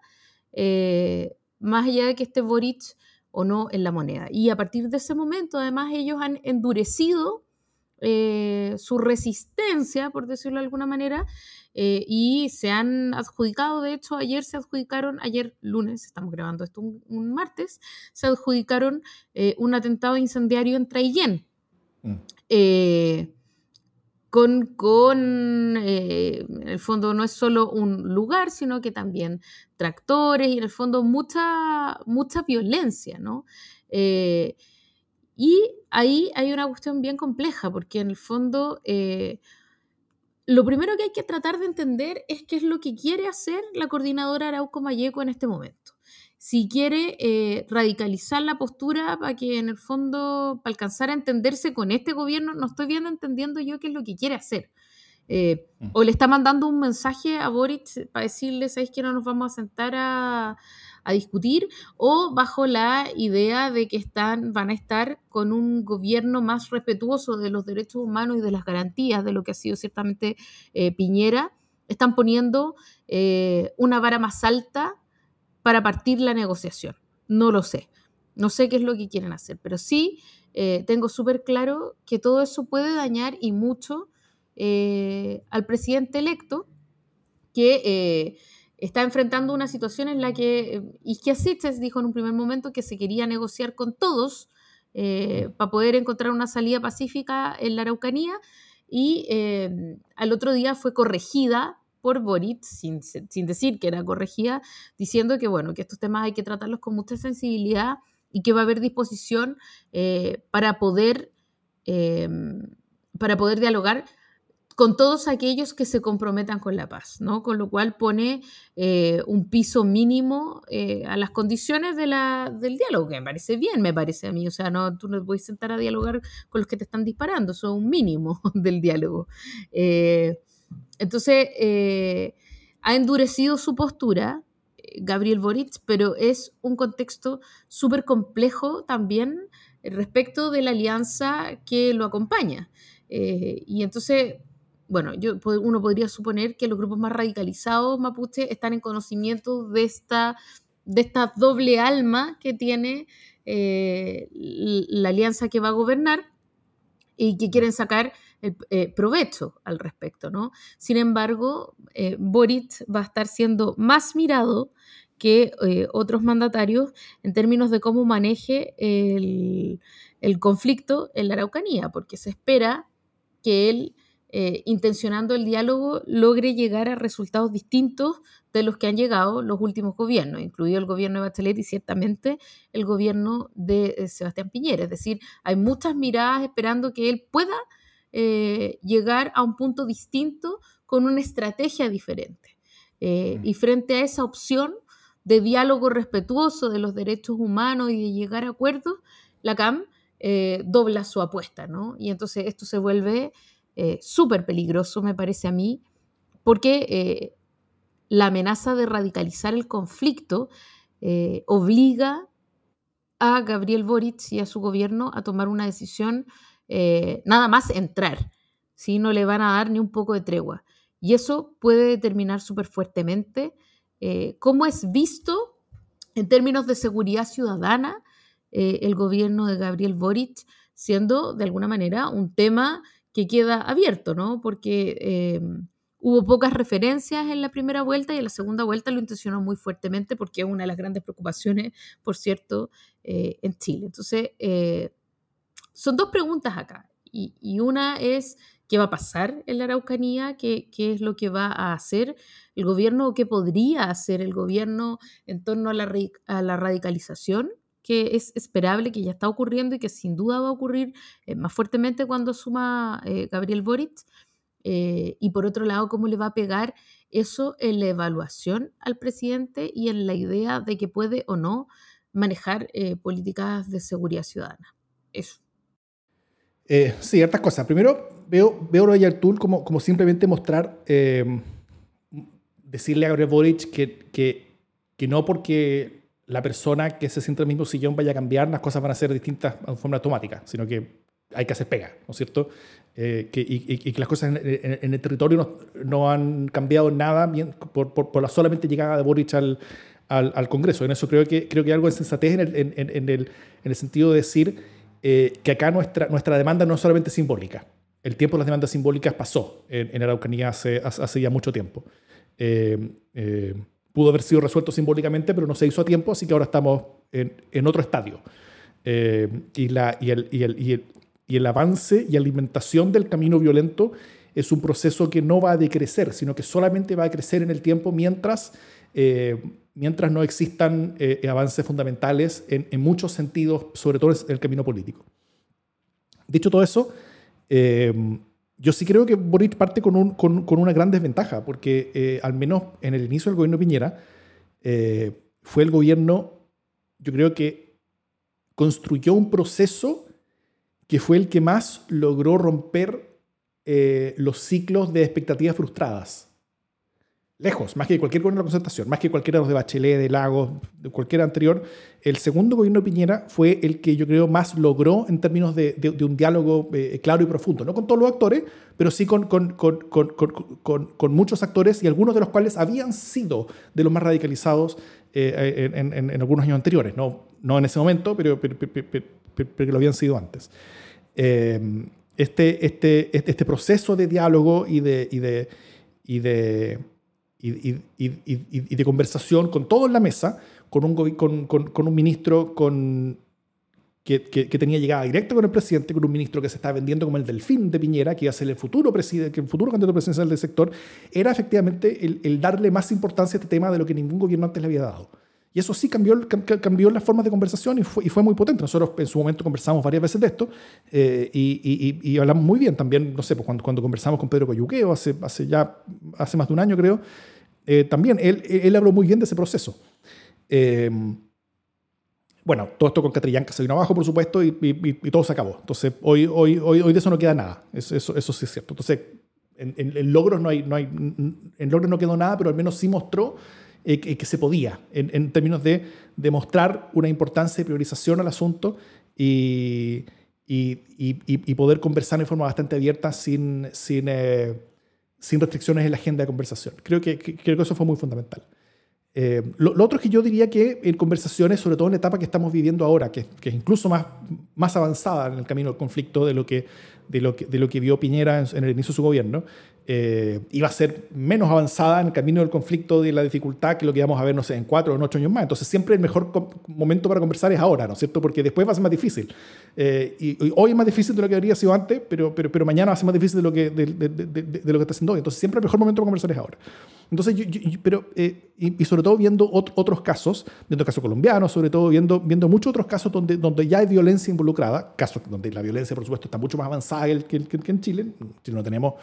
eh, más allá de que esté Boric o no en la moneda. Y a partir de ese momento, además, ellos han endurecido eh, su resistencia, por decirlo de alguna manera, eh, y se han adjudicado, de hecho, ayer se adjudicaron, ayer lunes, estamos grabando esto un, martes, se adjudicaron un atentado incendiario en Traillén. Mm con, con eh, en el fondo no es solo un lugar, sino que también tractores y en el fondo mucha, mucha violencia, ¿no? Eh, y ahí hay una cuestión bien compleja, porque en el fondo eh, lo primero que hay que tratar de entender es qué es lo que quiere hacer la coordinadora Arauco Mayeco en este momento. Si quiere eh, radicalizar la postura para que en el fondo, para alcanzar a entenderse con este gobierno, no estoy bien entendiendo yo qué es lo que quiere hacer. Eh, mm. O le está mandando un mensaje a Boric para decirle, ¿sabéis que no nos vamos a sentar a, a discutir? O bajo la idea de que están, van a estar con un gobierno más respetuoso de los derechos humanos y de las garantías de lo que ha sido ciertamente eh, Piñera, están poniendo eh, una vara más alta para partir la negociación. No lo sé. No sé qué es lo que quieren hacer, pero sí tengo súper claro que todo eso puede dañar y mucho eh, al presidente electo que eh, está enfrentando una situación en la que eh, Isquia dijo en un primer momento que se quería negociar con todos para poder encontrar una salida pacífica en la Araucanía y al otro día fue corregida por Boric, sin, sin, decir que era corregida, diciendo que bueno, que estos temas hay que tratarlos con mucha sensibilidad y que va a haber disposición para poder para poder dialogar con todos aquellos que se comprometan con la paz, ¿no? Con lo cual pone eh, un piso mínimo eh, a las condiciones de la, del diálogo, que me parece bien, me parece a mí. O sea, no, tú no puedes sentar a dialogar con los que te están disparando, eso es un mínimo del diálogo. Eh, entonces, ha endurecido su postura Gabriel Boric, pero es un contexto súper complejo también respecto de la alianza que lo acompaña. y entonces bueno, uno podría suponer que los grupos más radicalizados mapuche están en conocimiento de esta, de esta doble alma que tiene eh, la alianza que va a gobernar y que quieren sacar eh, provecho al respecto, ¿no? Sin embargo, eh, Boric va a estar siendo más mirado que otros mandatarios en términos de cómo maneje el, el conflicto en la Araucanía, porque se espera que él eh, intencionando el diálogo, logre llegar a resultados distintos de los que han llegado los últimos gobiernos, incluido el gobierno de Bachelet y ciertamente el gobierno de eh, Sebastián Piñera. Es decir, hay muchas miradas esperando que él pueda eh, llegar a un punto distinto con una estrategia diferente. Mm. Y frente a esa opción de diálogo respetuoso de los derechos humanos y de llegar a acuerdos, la CAM dobla su apuesta, ¿no? Y entonces esto se vuelve eh, súper peligroso, me parece a mí, porque eh, la amenaza de radicalizar el conflicto eh, obliga a Gabriel Boric y a su gobierno a tomar una decisión nada más entrar, si no le van a dar ni un poco de tregua. Y eso puede determinar súper fuertemente cómo es visto en términos de seguridad ciudadana el gobierno de Gabriel Boric, siendo de alguna manera un tema que queda abierto, ¿no? Porque eh, hubo pocas referencias en la primera vuelta y en la segunda vuelta lo intencionó muy fuertemente porque es una de las grandes preocupaciones, por cierto, eh, en Chile. Entonces, eh, son dos preguntas acá. Y, una es, ¿qué va a pasar en la Araucanía? ¿Qué, ¿Qué, es lo que va a hacer el gobierno o qué podría hacer el gobierno en torno a la, a la radicalización? que es esperable, que ya está ocurriendo y que sin duda va a ocurrir eh, más fuertemente cuando suma eh, Gabriel Boric. Eh, y por otro lado, cómo le va a pegar eso en la evaluación al presidente y en la idea de que puede o no manejar políticas de seguridad ciudadana. Eso. Sí, ciertas cosas. Primero, veo, veo de Yartul como, como simplemente mostrar, decirle a Gabriel Boric que, que, que no porque la persona que se siente en el mismo sillón vaya a cambiar, las cosas van a ser distintas en forma automática, sino que hay que hacer pega, ¿no es cierto? Eh, que, y, que las cosas en, el territorio no, han cambiado nada bien, por, por, la solamente llegada de Boric al, al, Congreso. En eso creo que, creo que hay algo de sensatez en el, en, el, el sentido de decir eh, que acá nuestra, nuestra demanda no es solamente simbólica. El tiempo de las demandas simbólicas pasó en, Araucanía hace, hace ya mucho tiempo. eh, eh pudo haber sido resuelto simbólicamente, pero no se hizo a tiempo, así que ahora estamos en, otro estadio. Eh, y, la, y, el, y, el, y, el, avance y alimentación del camino violento es un proceso que no va a decrecer, sino que solamente va a crecer en el tiempo mientras, mientras no existan eh, avances fundamentales en, muchos sentidos, sobre todo en el camino político. Dicho todo eso, yo sí creo que Boric parte con, un, con, una gran desventaja, porque al menos en el inicio del gobierno de Piñera, fue el gobierno, yo creo que construyó un proceso que fue el que más logró romper eh, los ciclos de expectativas frustradas. Lejos, más que cualquier gobierno de la concertación, más que cualquiera de los de Bachelet, de Lagos, de cualquier anterior, el segundo gobierno de Piñera fue el que yo creo más logró en términos de, de, un diálogo eh, claro y profundo, no con todos los actores, pero sí con, con, con, con, muchos actores y algunos de los cuales habían sido de los más radicalizados eh, en, en, en, algunos años anteriores, no, no en ese momento, pero, pero, pero que lo habían sido antes. Este, este, este, este, proceso de diálogo y de, y de, y de, y, y, de conversación con todo en la mesa, con un, con, con, con un ministro con, que, que, tenía llegada directa con el presidente, con un ministro que se estaba vendiendo como el delfín de Piñera, que iba a ser el futuro, presidente, el futuro candidato presidencial del sector, era efectivamente el, el darle más importancia a este tema de lo que ningún gobierno antes le había dado. Y eso sí cambió, cambió las formas de conversación y fue, y fue, muy potente. Nosotros en su momento conversamos varias veces de esto eh, y, y, hablamos muy bien también, no sé, pues cuando, cuando conversamos con Pedro Coyuqueo hace, hace ya hace más de un año creo, eh, también él, él, habló muy bien de ese proceso. Eh, bueno, todo esto con Catrillanca se vino abajo, por supuesto, y, todo se acabó. Entonces, hoy, hoy, hoy, de eso no queda nada. Eso, eso, eso sí es cierto. Entonces, en, en, logros no hay, no hay, en logros no quedó nada, pero al menos sí mostró eh, que, se podía, en, términos de demostrar una importancia de priorización al asunto y, y, poder conversar en forma bastante abierta sin, sin, sin restricciones en la agenda de conversación. Creo que, creo que eso fue muy fundamental. Eh, lo, otro es que yo diría que en conversaciones, sobre todo en la etapa que estamos viviendo ahora, que, que, es incluso más, más avanzada en el camino del conflicto de lo que, de lo que, de lo que vio Piñera en, en el inicio de su gobierno, eh, iba a ser menos avanzada en el camino del conflicto y la dificultad que lo que íbamos a ver, no sé, en cuatro o en ocho años más. Entonces, siempre el mejor momento para conversar es ahora, ¿no es cierto? Porque después va a ser más difícil. Eh, y, hoy es más difícil de lo que habría sido antes, pero, pero, pero mañana va a ser más difícil de lo que, de, de, de, lo que está haciendo hoy. Entonces, siempre el mejor momento para conversar es ahora. Entonces, yo, pero, eh, y, sobre todo viendo otros casos, viendo casos colombianos, sobre todo viendo, viendo muchos otros casos donde, donde ya hay violencia involucrada, casos donde la violencia, por supuesto, está mucho más avanzada que, que, que en Chile. No tenemos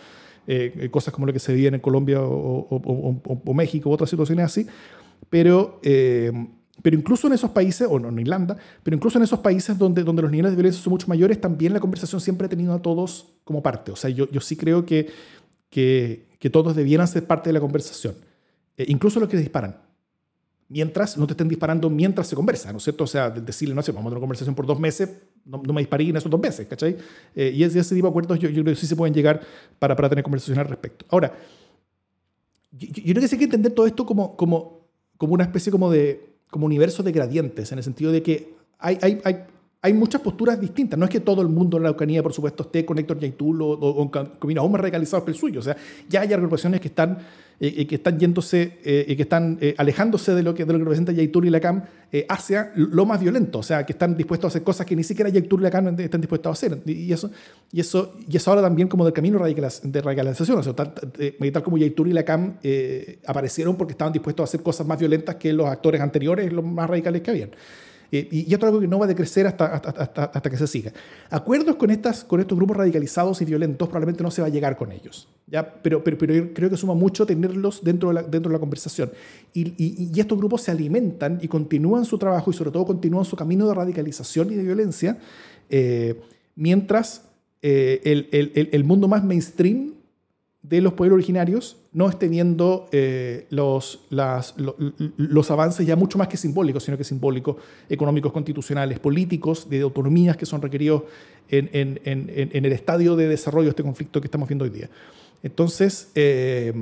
eh, cosas como lo que se vive en Colombia o, México u otras situaciones así, pero, eh, pero incluso en esos países, o no, en Irlanda, pero incluso en esos países donde, donde los niveles de violencia son mucho mayores, también la conversación siempre ha tenido a todos como parte. O sea, yo, yo sí creo que, que, que todos debieran ser parte de la conversación, eh, incluso los que disparan mientras no te estén disparando mientras se conversa, ¿no es cierto? O sea, decirle, no sé, vamos a tener una conversación por dos meses, no, me disparé en esos dos meses, ¿cachai? Eh, y ese, ese, tipo de acuerdos yo, yo, creo que sí se pueden llegar para, para tener conversación al respecto. Ahora, yo, yo, creo que sí hay que entender todo esto como, como, como una especie como de como universo de gradientes, en el sentido de que hay, hay, hay, hay muchas posturas distintas. No es que todo el mundo en la Ucrania, por supuesto, esté con Héctor Yaitul o, o, con caminos aún más radicalizados que el suyo. O sea, ya hay agrupaciones que están eh, que están yéndose eh, que están eh, alejándose de lo que, de lo que representa Yaitur y Lacan hacia lo más violento, o sea, que están dispuestos a hacer cosas que ni siquiera Yaitur y Lacan están dispuestos a hacer. Y eso, y eso, y eso ahora también como del camino de radicalización, o sea, tal, tal como Yaitur y Lacan aparecieron porque estaban dispuestos a hacer cosas más violentas que los actores anteriores, los más radicales que habían. Eh, y, esto es algo que no va a decrecer hasta, hasta, hasta, que se siga. Acuerdos con, estas, con estos grupos radicalizados y violentos probablemente no se va a llegar con ellos, ¿ya? Pero, pero, pero creo que suma mucho tenerlos dentro de la, dentro de la conversación. Y, y, estos grupos se alimentan y continúan su trabajo y sobre todo continúan su camino de radicalización y de violencia, eh, mientras eh, el, el, el mundo más mainstream de los pueblos originarios no esté viendo eh, los, los avances ya mucho más que simbólicos, sino que simbólicos, económicos, constitucionales, políticos, de autonomías que son requeridos en, en, en, el estadio de desarrollo de este conflicto que estamos viendo hoy día. Entonces, eh,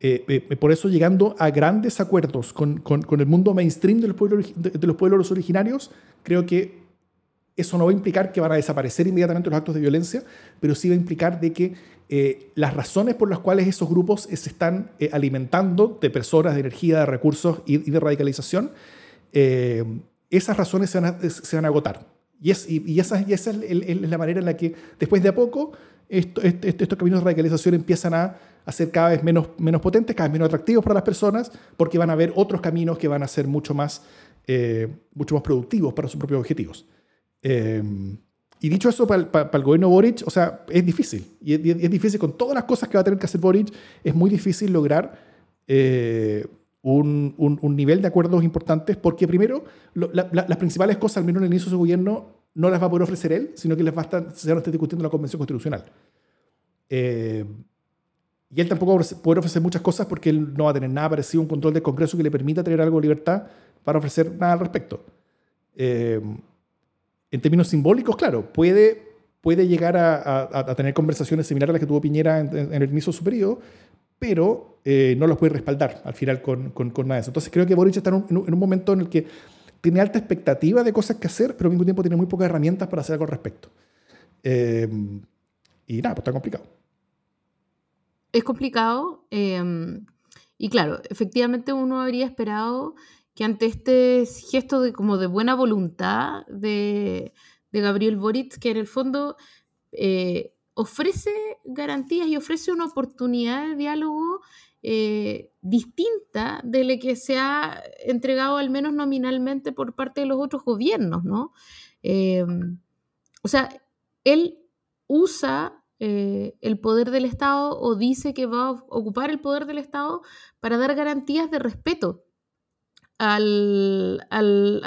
eh, por eso llegando a grandes acuerdos con, con, con, el mundo mainstream de los, pueblos, de los pueblos originarios, creo que eso no va a implicar que van a desaparecer inmediatamente los actos de violencia, pero sí va a implicar de que eh, las razones por las cuales esos grupos se están eh, alimentando de personas, de energía, de recursos y, de radicalización, eh, esas razones se van, a, agotar. Y, es, y, esa, es, la manera en la que después de a poco esto, estos caminos de radicalización empiezan a, a ser cada vez menos, menos potentes, cada vez menos atractivos para las personas, porque van a haber otros caminos que van a ser mucho más, mucho más productivos para sus propios objetivos. Eh, y dicho eso, para el, gobierno Boric, o sea, es difícil. Y es, difícil con todas las cosas que va a tener que hacer Boric, es muy difícil lograr eh, un, un, nivel de acuerdos importantes, porque primero, las principales cosas, al menos en el inicio de su gobierno, no las va a poder ofrecer él, sino que les va a estar, se van a estar discutiendo en la Convención Constitucional. Eh, y él tampoco va a poder ofrecer muchas cosas porque él no va a tener nada parecido a un control del Congreso que le permita tener algo de libertad para ofrecer nada al respecto. Eh, en términos simbólicos, claro, puede, puede llegar a, tener conversaciones similares a las que tuvo Piñera en, el inicio de pero eh, no los puede respaldar al final con, con, nada de eso. Entonces creo que Boric está en un, momento en el que tiene alta expectativa de cosas que hacer, pero al mismo tiempo tiene muy pocas herramientas para hacer algo al respecto. Eh, y nada, pues está complicado. Es complicado. Em, y claro, efectivamente uno habría esperado que ante este gesto de, como de buena voluntad de, Gabriel Boric, que en el fondo eh, ofrece garantías y ofrece una oportunidad de diálogo eh, distinta de la que se ha entregado al menos nominalmente por parte de los otros gobiernos, ¿no? Eh, o sea, él usa el poder del Estado o dice que va a ocupar el poder del Estado para dar garantías de respeto al, a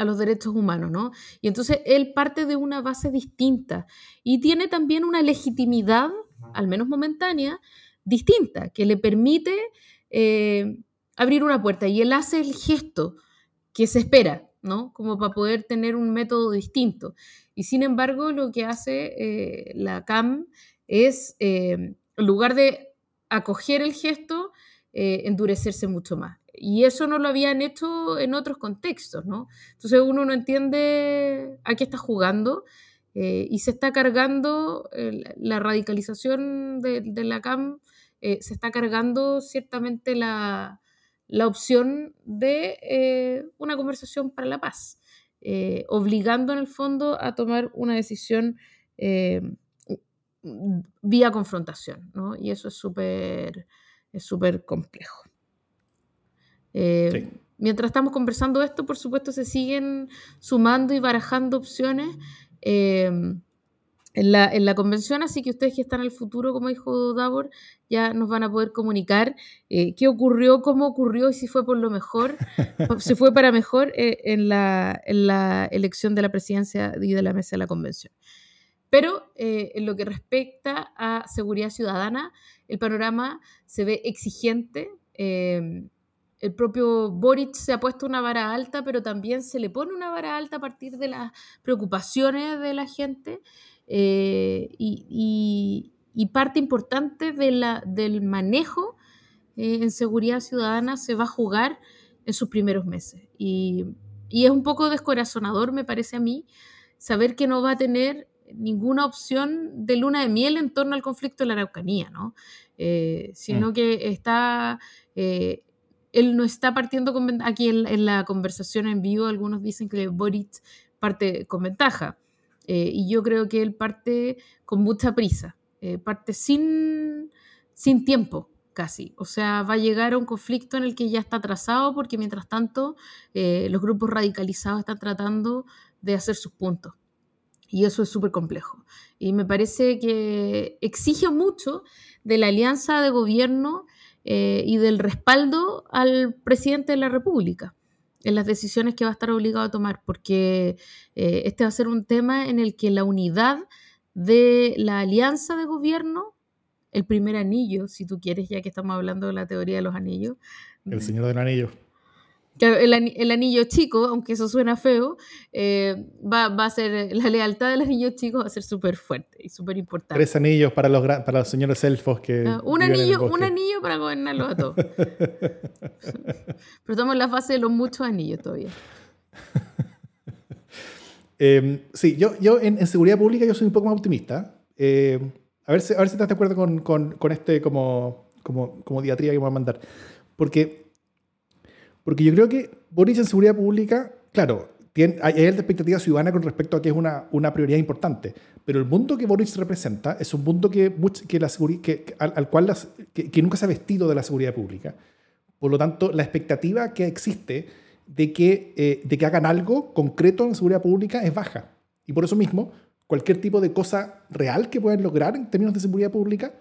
los derechos humanos, ¿no? Y entonces él parte de una base distinta y tiene también una legitimidad, al menos momentánea, distinta, que le permite eh, abrir una puerta y él hace el gesto que se espera, ¿no? Como para poder tener un método distinto. Y sin embargo, lo que hace eh, la CAM es, eh, en lugar de acoger el gesto, endurecerse mucho más y eso no lo habían hecho en otros contextos, ¿no? Entonces uno no entiende a qué está jugando eh, y se está cargando la radicalización de, la CAM, eh, se está cargando ciertamente la, opción de eh, una conversación para la paz, obligando en el fondo a tomar una decisión vía confrontación, ¿no? Y eso es súper es súper complejo. Eh, mientras estamos conversando esto, por supuesto, se siguen sumando y barajando opciones em, en, la, en, la, convención, así que ustedes que están en el futuro, como dijo Davor, ya nos van a poder comunicar eh, qué ocurrió, cómo ocurrió y si fue por lo mejor, si fue para mejor eh, en, la, en, la, elección de la presidencia y de la mesa de la convención. Pero en lo que respecta a seguridad ciudadana, el panorama se ve exigente. El propio Boric se ha puesto una vara alta, pero también se le pone una vara alta a partir de las preocupaciones de la gente eh, y, parte importante de la, del manejo eh, en seguridad ciudadana se va a jugar en sus primeros meses. Y, es un poco descorazonador, me parece a mí, saber que no va a tener ninguna opción de luna de miel en torno al conflicto de la Araucanía, ¿no? Eh, sino mm. que está él no está partiendo con aquí en, la conversación en vivo, algunos dicen que Boric parte con ventaja. Eh, y yo creo que él parte con mucha prisa, eh, parte sin, sin tiempo casi. O sea, va a llegar a un conflicto en el que ya está atrasado porque mientras tanto eh, los grupos radicalizados están tratando de hacer sus puntos. Y eso es súper complejo. Y me parece que exige mucho de la alianza de gobierno eh, y del respaldo al presidente de la República en las decisiones que va a estar obligado a tomar, porque eh, este va a ser un tema en el que la unidad de la alianza de gobierno, el primer anillo, si tú quieres, ya que estamos hablando de la teoría de los anillos. El Señor del Anillo el, anillo chico, aunque eso suena feo, eh, va, a ser, la lealtad del anillo chico va a ser súper fuerte y súper importante. Tres anillos para los, para los señores elfos que... Ah, un, anillo, un anillo para gobernarlos a todos. Pero estamos en la fase de los muchos anillos todavía. Em, sí, yo, yo en, seguridad pública yo soy un poco más optimista. Eh, a, ver si, a ver si estás de acuerdo con, con, con este como, como, como diatría que me voy a mandar. Porque porque yo creo que Boris en seguridad pública, claro, tiene, hay alta expectativa ciudadana con respecto a que es una, una prioridad importante, pero el mundo que Boris representa es un mundo que, que la que, al, cual las, que, nunca se ha vestido de la seguridad pública. Por lo tanto, la expectativa que existe de que, eh, de que hagan algo concreto en seguridad pública es baja. Y por eso mismo, cualquier tipo de cosa real que puedan lograr en términos de seguridad pública,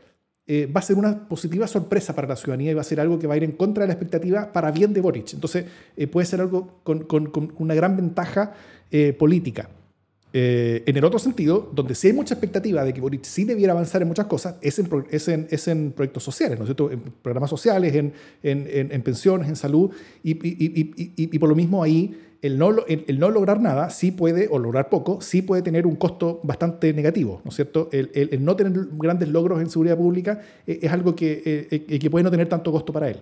eh, va a ser una positiva sorpresa para la ciudadanía y va a ser algo que va a ir en contra de la expectativa para bien de Boric. Entonces, eh, puede ser algo con, una gran ventaja eh, política. en el otro sentido, donde sí hay mucha expectativa de que Boric sí debiera avanzar en muchas cosas, es en, es en, proyectos sociales, ¿no es cierto? En programas sociales, en, en pensiones, en salud, y, y, y, por lo mismo ahí el no, el, no, lograr nada sí puede, o lograr poco, sí puede tener un costo bastante negativo, ¿no es cierto? El, el, no tener grandes logros en seguridad pública eh, es algo que, eh, eh, que, puede no tener tanto costo para él.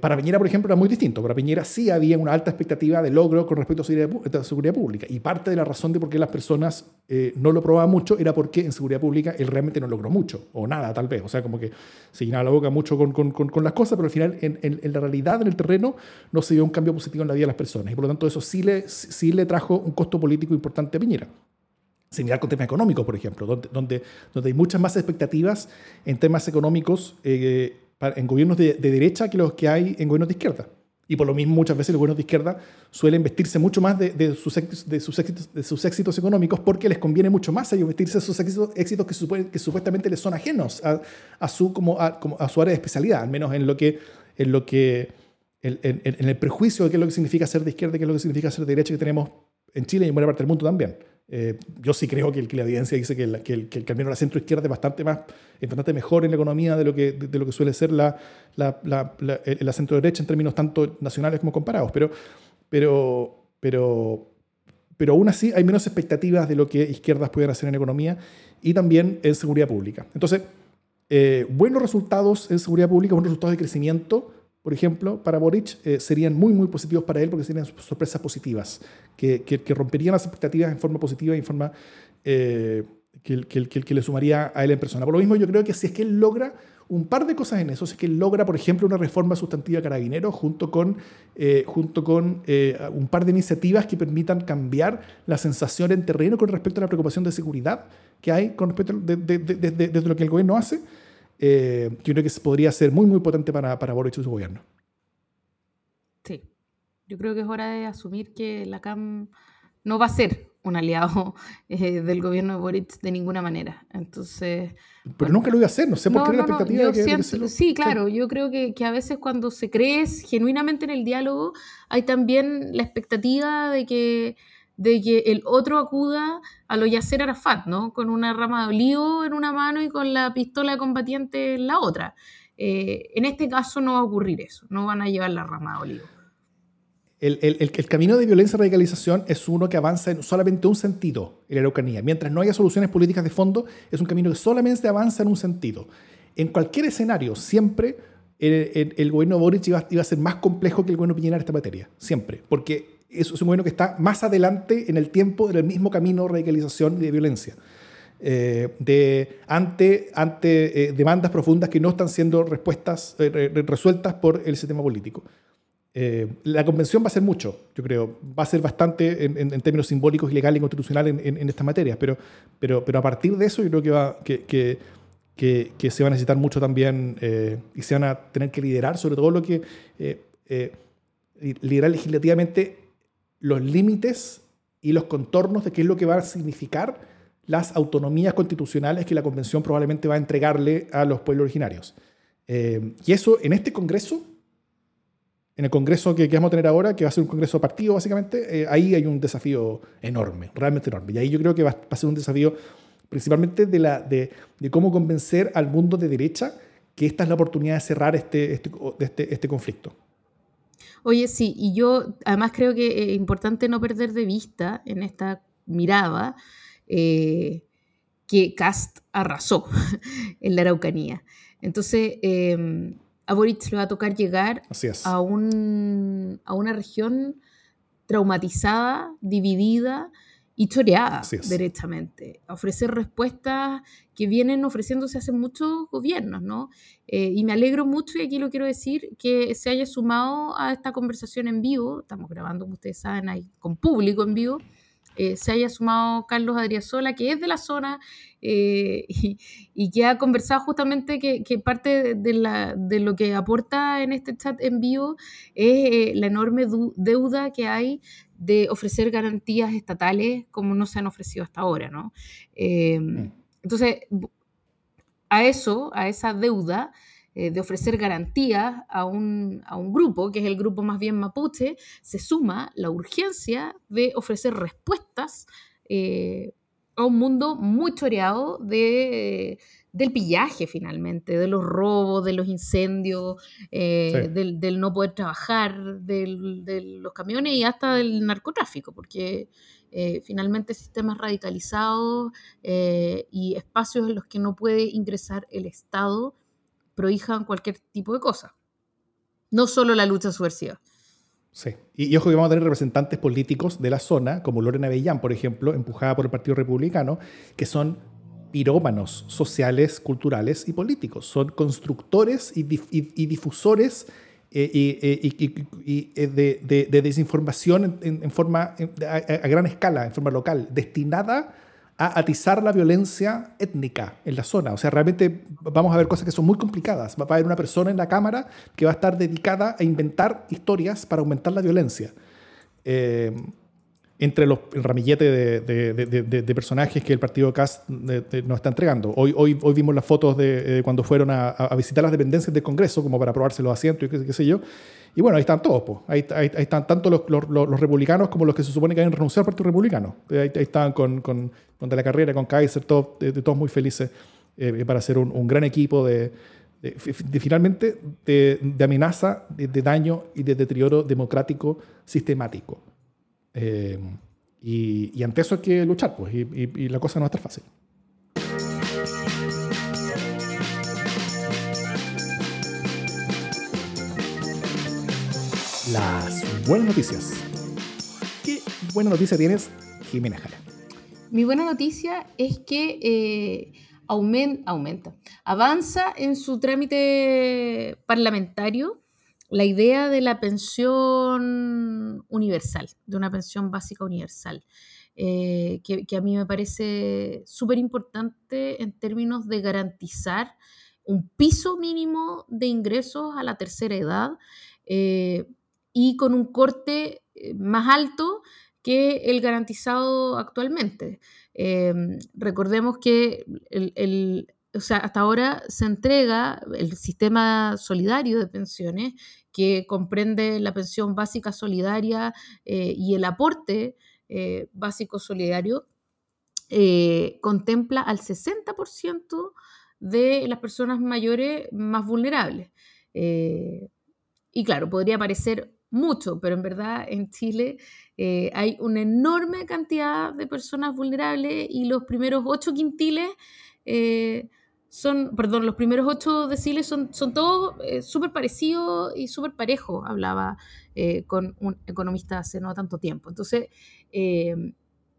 Para Piñera, por ejemplo, era muy distinto. Para Piñera sí había una alta expectativa de logro con respecto a seguridad, seguridad pública. Y parte de la razón de por qué las personas eh, no lo probaban mucho era porque en seguridad pública él realmente no logró mucho, o nada tal vez. O sea, como que se llenaba la boca mucho con, con, con, las cosas, pero al final en, en, la realidad, en el terreno, no se dio un cambio positivo en la vida de las personas. Y por lo tanto eso sí le, sí le trajo un costo político importante a Piñera. Similar con temas económicos, por ejemplo, donde, donde, donde hay muchas más expectativas en temas económicos. Eh, en gobiernos de, derecha que los que hay en gobiernos de izquierda. Y por lo mismo muchas veces los gobiernos de izquierda suelen vestirse mucho más de, sus, de, sus, éxitos, de sus éxitos económicos porque les conviene mucho más a vestirse de sus éxitos, que, supuestamente les son ajenos a, su, como a, su área de especialidad, al menos en lo que, en, lo que en, en, el prejuicio de qué es lo que significa ser de izquierda y qué es lo que significa ser de derecha que tenemos en Chile y en buena parte del mundo también. Eh, yo sí creo que, la evidencia dice que, el, que, el, que camino a la centro-izquierda es bastante, más, es bastante mejor en la economía de lo que, de, lo que suele ser la, la, la, la centro-derecha en términos tanto nacionales como comparados. Pero, pero, pero, pero aún así hay menos expectativas de lo que izquierdas pueden hacer en economía y también en seguridad pública. Entonces, eh, buenos resultados en seguridad pública, buenos resultados de crecimiento por ejemplo, para Boric eh, serían muy, muy positivos para él porque serían sorpresas positivas, que, que, romperían las expectativas en forma positiva y en forma eh, que, que, que, le sumaría a él en persona. Por lo mismo, yo creo que si es que él logra un par de cosas en eso, si es que él logra, por ejemplo, una reforma sustantiva de carabineros junto con, eh, junto con un par de iniciativas que permitan cambiar la sensación en terreno con respecto a la preocupación de seguridad que hay con respecto desde de, de, lo que el gobierno hace, eh, yo creo que podría ser muy, muy potente para, para Boric y su gobierno. Sí, yo creo que es hora de asumir que la CAM no va a ser un aliado eh, del gobierno de Boric de ninguna manera. Entonces. Pero nunca lo iba a hacer, no sé por qué la expectativa de Sí, claro, yo creo que, que, a veces cuando se cree genuinamente en el diálogo, hay también la expectativa de que de que el otro acuda a lo Yasser Arafat, ¿no? Con una rama de olivo en una mano y con la pistola de combatiente en la otra. Eh, en este caso no va a ocurrir eso, no van a llevar la rama de olivo. El, el, el, camino de violencia y radicalización es uno que avanza en solamente un sentido en la Araucanía. Mientras no haya soluciones políticas de fondo, es un camino que solamente avanza en un sentido. En cualquier escenario, siempre el, gobierno de Boric iba, iba, a ser más complejo que el gobierno Piñera en esta materia. Siempre. Porque es, un gobierno que está más adelante en el tiempo del mismo camino de radicalización y de violencia. Eh, de, ante, ante eh, demandas profundas que no están siendo respuestas, eh, resueltas por el sistema político. la convención va a ser mucho, yo creo, va a ser bastante en, términos simbólicos, legales y constitucionales en, en, estas materias, pero, pero, pero a partir de eso yo creo que, va, que, que, que, se va a necesitar mucho también y se van a tener que liderar sobre todo lo que liderar legislativamente los límites y los contornos de qué es lo que va a significar las autonomías constitucionales que la Convención probablemente va a entregarle a los pueblos originarios. Eh, y eso en este Congreso, en el Congreso que, vamos a tener ahora, que va a ser un Congreso partido básicamente, eh, ahí hay un desafío enorme, realmente enorme. Y ahí yo creo que va, a ser un desafío principalmente de, la, de, cómo convencer al mundo de derecha que esta es la oportunidad de cerrar este, este, este, este conflicto. Oye, sí, y yo además creo que es importante no perder de vista en esta mirada eh, que Cast arrasó en la Araucanía. Entonces, em, a Boric le va a tocar llegar a, un, a una región traumatizada, dividida, y choreada directamente, ofrecer respuestas que vienen ofreciéndose hace muchos gobiernos, ¿no? Eh, y me alegro mucho, y aquí lo quiero decir, que se haya sumado a esta conversación en vivo, estamos grabando, como ustedes saben, ahí, con público en vivo, se haya sumado Carlos Adriasola, que es de la zona y, que ha conversado justamente que, parte de, la, de, lo que aporta en este chat en vivo es la enorme deuda que hay de ofrecer garantías estatales como no se han ofrecido hasta ahora, ¿no? Mm. Entonces, a eso, a esa deuda, eh, de ofrecer garantías a un, grupo, que es el grupo más bien mapuche, se suma la urgencia de ofrecer respuestas eh, a un mundo muy choreado de, del pillaje finalmente, de los robos, de los incendios, eh, del, no poder trabajar, de los camiones y hasta del narcotráfico, porque finalmente sistemas radicalizados y espacios en los que no puede ingresar el Estado prohijan cualquier tipo de cosa. No solo la lucha subversiva. Sí, y, ojo que vamos a tener representantes políticos de la zona, como Lorena Bellán, por ejemplo, empujada por el Partido Republicano, que son pirómanos sociales, culturales y políticos. Son constructores y, difusores de, desinformación en, forma, a, gran escala, en forma local, destinada a atizar la violencia étnica en la zona. O sea, realmente vamos a ver cosas que son muy complicadas. Va a haber una persona en la Cámara que va a estar dedicada a inventar historias para aumentar la violencia. Eh, entre los, el ramillete de, personajes que el partido CAS nos está entregando. Hoy, hoy, hoy vimos las fotos de cuando fueron a, visitar las dependencias del Congreso, como para probarse los asientos y qué, sé yo. Y bueno, ahí están todos. Pues. Ahí, ahí, están tanto los, republicanos como los que se supone que han renunciado al Partido Republicano. Ahí, están con, con, con, De la Carrera, con Kaiser, todos, todos muy felices eh, para hacer un, gran equipo de, finalmente de, amenaza, de, daño y de deterioro democrático sistemático. Eh, y, ante eso hay que luchar, pues, y, la cosa no estar fácil. Las buenas noticias. ¿Qué buena noticia tienes, Jimena Jara? Mi buena noticia es que eh, aumenta, avanza en su trámite parlamentario la idea de la pensión universal, de una pensión básica universal, eh, que, a mí me parece súper importante en términos de garantizar un piso mínimo de ingresos a la tercera edad eh, y con un corte eh, más alto que el garantizado actualmente. recordemos que el o sea, hasta ahora se entrega el sistema solidario de pensiones, que comprende la pensión básica solidaria eh, y el aporte eh, básico solidario, contempla al 60% de las personas mayores más vulnerables. y claro, podría parecer mucho, pero en verdad en Chile hay una enorme cantidad de personas vulnerables y los primeros ocho quintiles son, perdón, los primeros ocho deciles son, son todos eh, súper parecidos y súper parejos, hablaba eh, con un economista hace no tanto tiempo. Entonces, eh,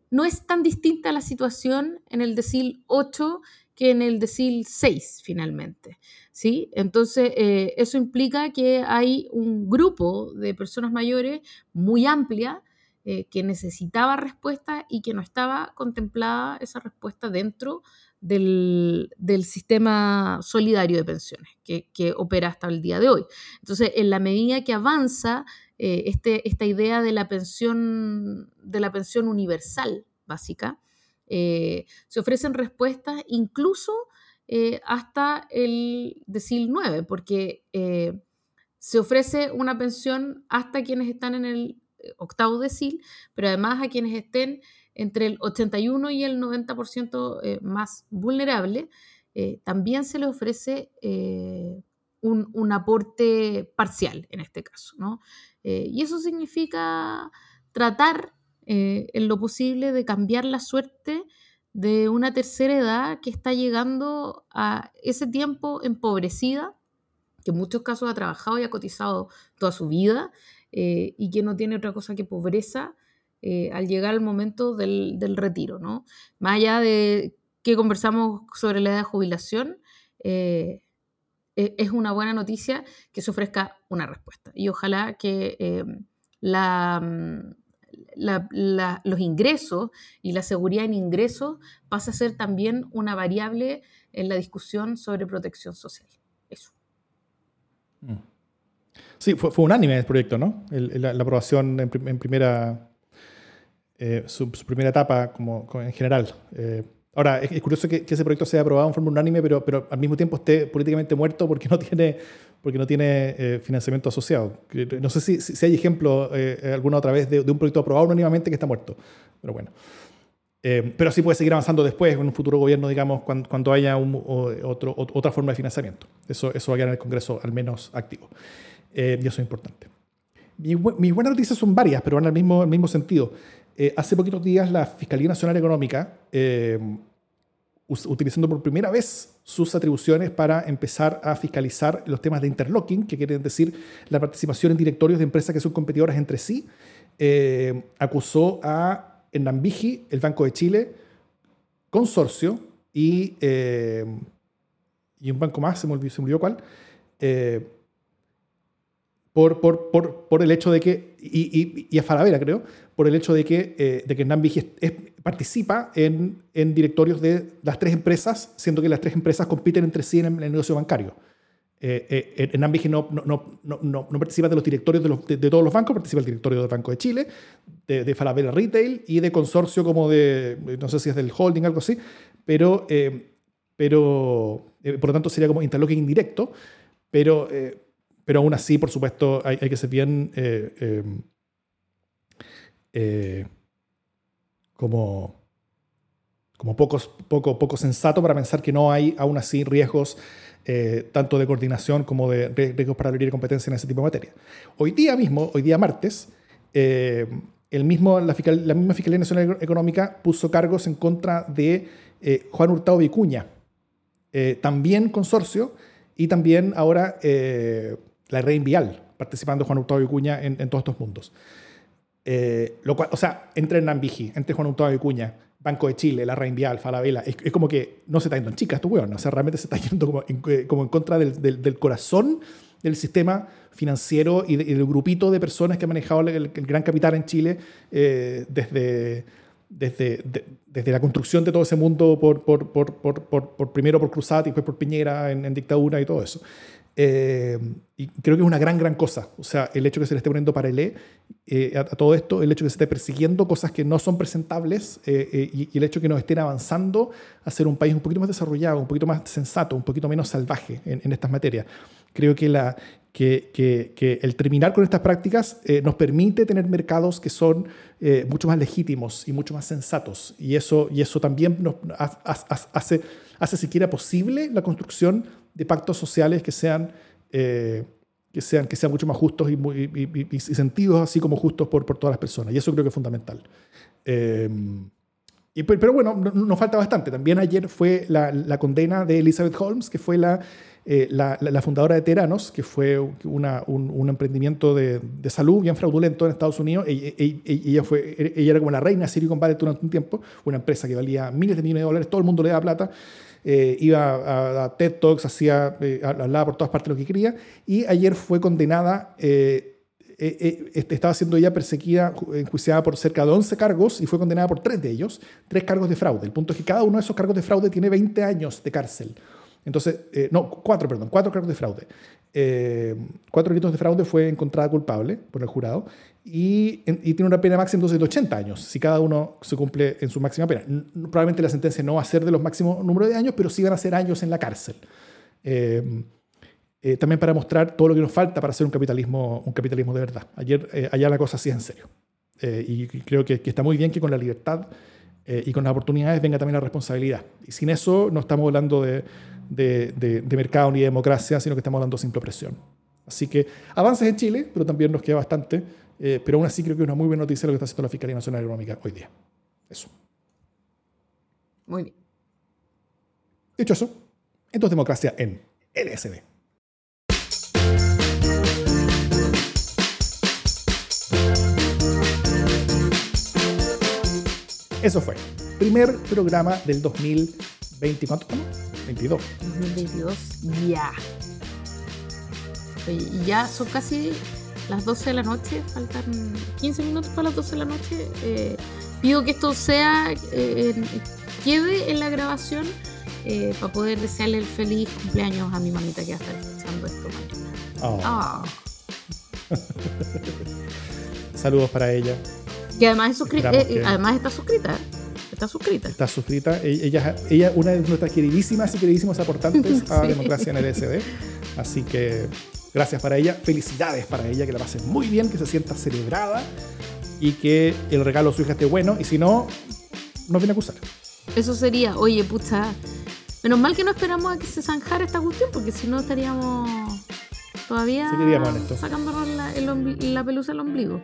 no es tan distinta la situación en el decil 8 que en el decil 6 finalmente. ¿sí? Entonces, eso implica que hay un grupo de personas mayores muy amplia que necesitaba respuesta y que no estaba contemplada esa respuesta dentro del, sistema solidario de pensiones que, opera hasta el día de hoy. Entonces, en la medida que avanza eh, este, esta idea de la pensión, de la pensión universal básica, eh, se ofrecen respuestas incluso eh, hasta el decil 9, porque se ofrece una pensión hasta quienes están en el octavo decil, pero además a quienes estén entre el 81 y el 90% eh, más vulnerable, eh, también se le ofrece eh, un, aporte parcial en este caso. y eso significa tratar en lo posible de cambiar la suerte de una tercera edad que está llegando a ese tiempo empobrecida, que en muchos casos ha trabajado y ha cotizado toda su vida y que no tiene otra cosa que pobreza eh, al llegar al momento del, retiro, ¿no? Más allá de que conversamos sobre la edad de jubilación, eh, e, es una buena noticia que se ofrezca una respuesta. Y ojalá que eh, la, mm, los ingresos y la seguridad en ingresos pasa a ser también una variable en la discusión sobre protección social. Eso. Mm. Sí, fue, fue, unánime el proyecto, ¿no? la, aprobación en, primera, eh, su, primera etapa como, en general. Eh, ahora, es, curioso que, ese proyecto sea aprobado en forma unánime, pero, al mismo tiempo esté políticamente muerto porque no tiene, porque no tiene eh, financiamiento asociado. No sé si, si, hay ejemplo alguna otra vez de, un proyecto aprobado unánimamente que está muerto, pero bueno. pero sí puede seguir avanzando después en un futuro gobierno, digamos, cuando, haya otro, otra forma de financiamiento. Eso, eso va a quedar en el Congreso al menos activo. Eh, y eso es importante. Mis, buenas noticias son varias, pero van al mismo, mismo sentido. Eh, hace poquitos días la Fiscalía Nacional Económica, eh, utilizando por primera vez sus atribuciones para empezar a fiscalizar los temas de interlocking, que quieren decir la participación en directorios de empresas que son competidoras entre sí, acusó a Ennambiji, el Banco de Chile, Consorcio y, y un banco más, se me olvidó, se me olvidó cuál, por, por, por, por, el hecho de que, y, y, a Falabella creo, por el hecho de que, eh, de que Nambi participa en, en, directorios de las tres empresas, siendo que las tres empresas compiten entre sí en el, negocio bancario. Eh, eh, no, no, no, no, participa de los directorios de, los, de, todos los bancos, participa del directorio del Banco de Chile, de, de, Falabella Retail y de consorcio como de, no sé si es del holding, algo así, pero, eh, pero por lo tanto sería como interlocking indirecto, pero pero aún así, por supuesto, hay, que ser bien eh, em, eh, como, como pocos, poco, poco sensato para pensar que no hay aún así riesgos eh, tanto de coordinación como de riesgos para abrir competencia en ese tipo de materia. Hoy día mismo, hoy día martes, el mismo, la, la, misma Fiscalía Nacional Económica puso cargos en contra de Juan Hurtado Vicuña, también consorcio, y también ahora la red Vial, participando Juan Hurtado Vicuña en, todos estos mundos. Eh, lo cual, o sea, entre Nambiji, entre Juan Hurtado Vicuña, Banco de Chile, la Red Vial, Falabella, es, como que no se está yendo en chicas, tu weón, o sea, realmente se está yendo como en, eh, como en contra del, del, corazón del sistema financiero y, del grupito de personas que ha manejado el, gran capital en Chile eh, desde, desde, desde la construcción de todo ese mundo por, por, por, por primero por Cruzat y después por Piñera en, en, dictadura y todo eso. Eh, y creo que es una gran, gran cosa. O sea, el hecho que se le esté poniendo para el eh, a, todo esto, el hecho que se esté persiguiendo cosas que no son presentables eh, eh, y, el hecho que nos estén avanzando a ser un país un poquito más desarrollado, un poquito más sensato, un poquito menos salvaje en, estas materias. Creo que, la, que, que, que, el terminar con estas prácticas nos permite tener mercados que son mucho más legítimos y mucho más sensatos. Y eso, y eso también nos hace, hace siquiera posible la construcción de pactos sociales que sean, eh, que sean, que sean mucho más justos y, sentidos así como justos por, por, todas las personas. Y eso creo que es fundamental. Eh, y, pero bueno, nos falta bastante. También ayer fue la, condena de Elizabeth Holmes, que fue la, eh, la, fundadora de Teranos, que fue una, un, un, emprendimiento de, de, salud bien fraudulento en Estados Unidos. Ella, ella, fue, ella era como la reina de Silicon Valley durante un tiempo, una empresa que valía miles de millones de dólares, todo el mundo le daba plata. Eh, iba a, TED Talks, hacía, eh, hablaba por todas partes lo que quería, y ayer fue condenada, eh, este, estaba siendo ella perseguida, enjuiciada por cerca de 11 cargos y fue condenada por tres de ellos, tres cargos de fraude. El punto es que cada uno de esos cargos de fraude tiene 20 años de cárcel. Entonces, no, cuatro, perdón, cuatro cargos de fraude. cuatro delitos de fraude fue encontrada culpable por el jurado y, tiene una pena máxima entonces de 80 años, si cada uno se cumple en su máxima pena. Probablemente la sentencia no va a ser de los máximos números de años, pero sí van a ser años en la cárcel. Eh, eh, también para mostrar todo lo que nos falta para hacer un capitalismo, un capitalismo de verdad. Ayer, eh, allá la cosa sí en serio. y creo que, está muy bien que con la libertad y con las oportunidades venga también la responsabilidad. Y sin eso no estamos hablando de, de, de mercado ni de democracia, sino que estamos hablando de simple opresión. Así que avances en Chile, pero también nos queda bastante. Eh, pero aún así creo que es una muy buena noticia lo que está haciendo la Fiscalía Nacional Económica hoy día. Eso. Muy bien. Dicho eso, entonces democracia en LSD. Eso fue. Primer programa del 2020. ¿Cuánto estamos? 22. 2022, ya. ya son casi las 12 de la noche, faltan 15 minutos para las 12 de la noche. Eh, pido que esto sea, eh, quede en la grabación eh, para poder desearle el feliz cumpleaños a mi mamita que va a estar escuchando esto mañana. Oh. Ah. Saludos para ella. Que además, es suscri- Esperamos eh, además está suscrita. Está suscrita. Está suscrita. E- Ella, ella una de nuestras queridísimas y queridísimos aportantes a Sí. Democracia en el SD. Así que gracias para ella. Felicidades para ella. Que la pase muy bien, que se sienta celebrada y que el regalo de su hija esté bueno. Y si no, nos viene a acusar. Eso sería, oye, pucha. Menos mal que no esperamos a que se zanjara esta cuestión, porque si no estaríamos todavía sacándonos la, el la pelusa del ombligo.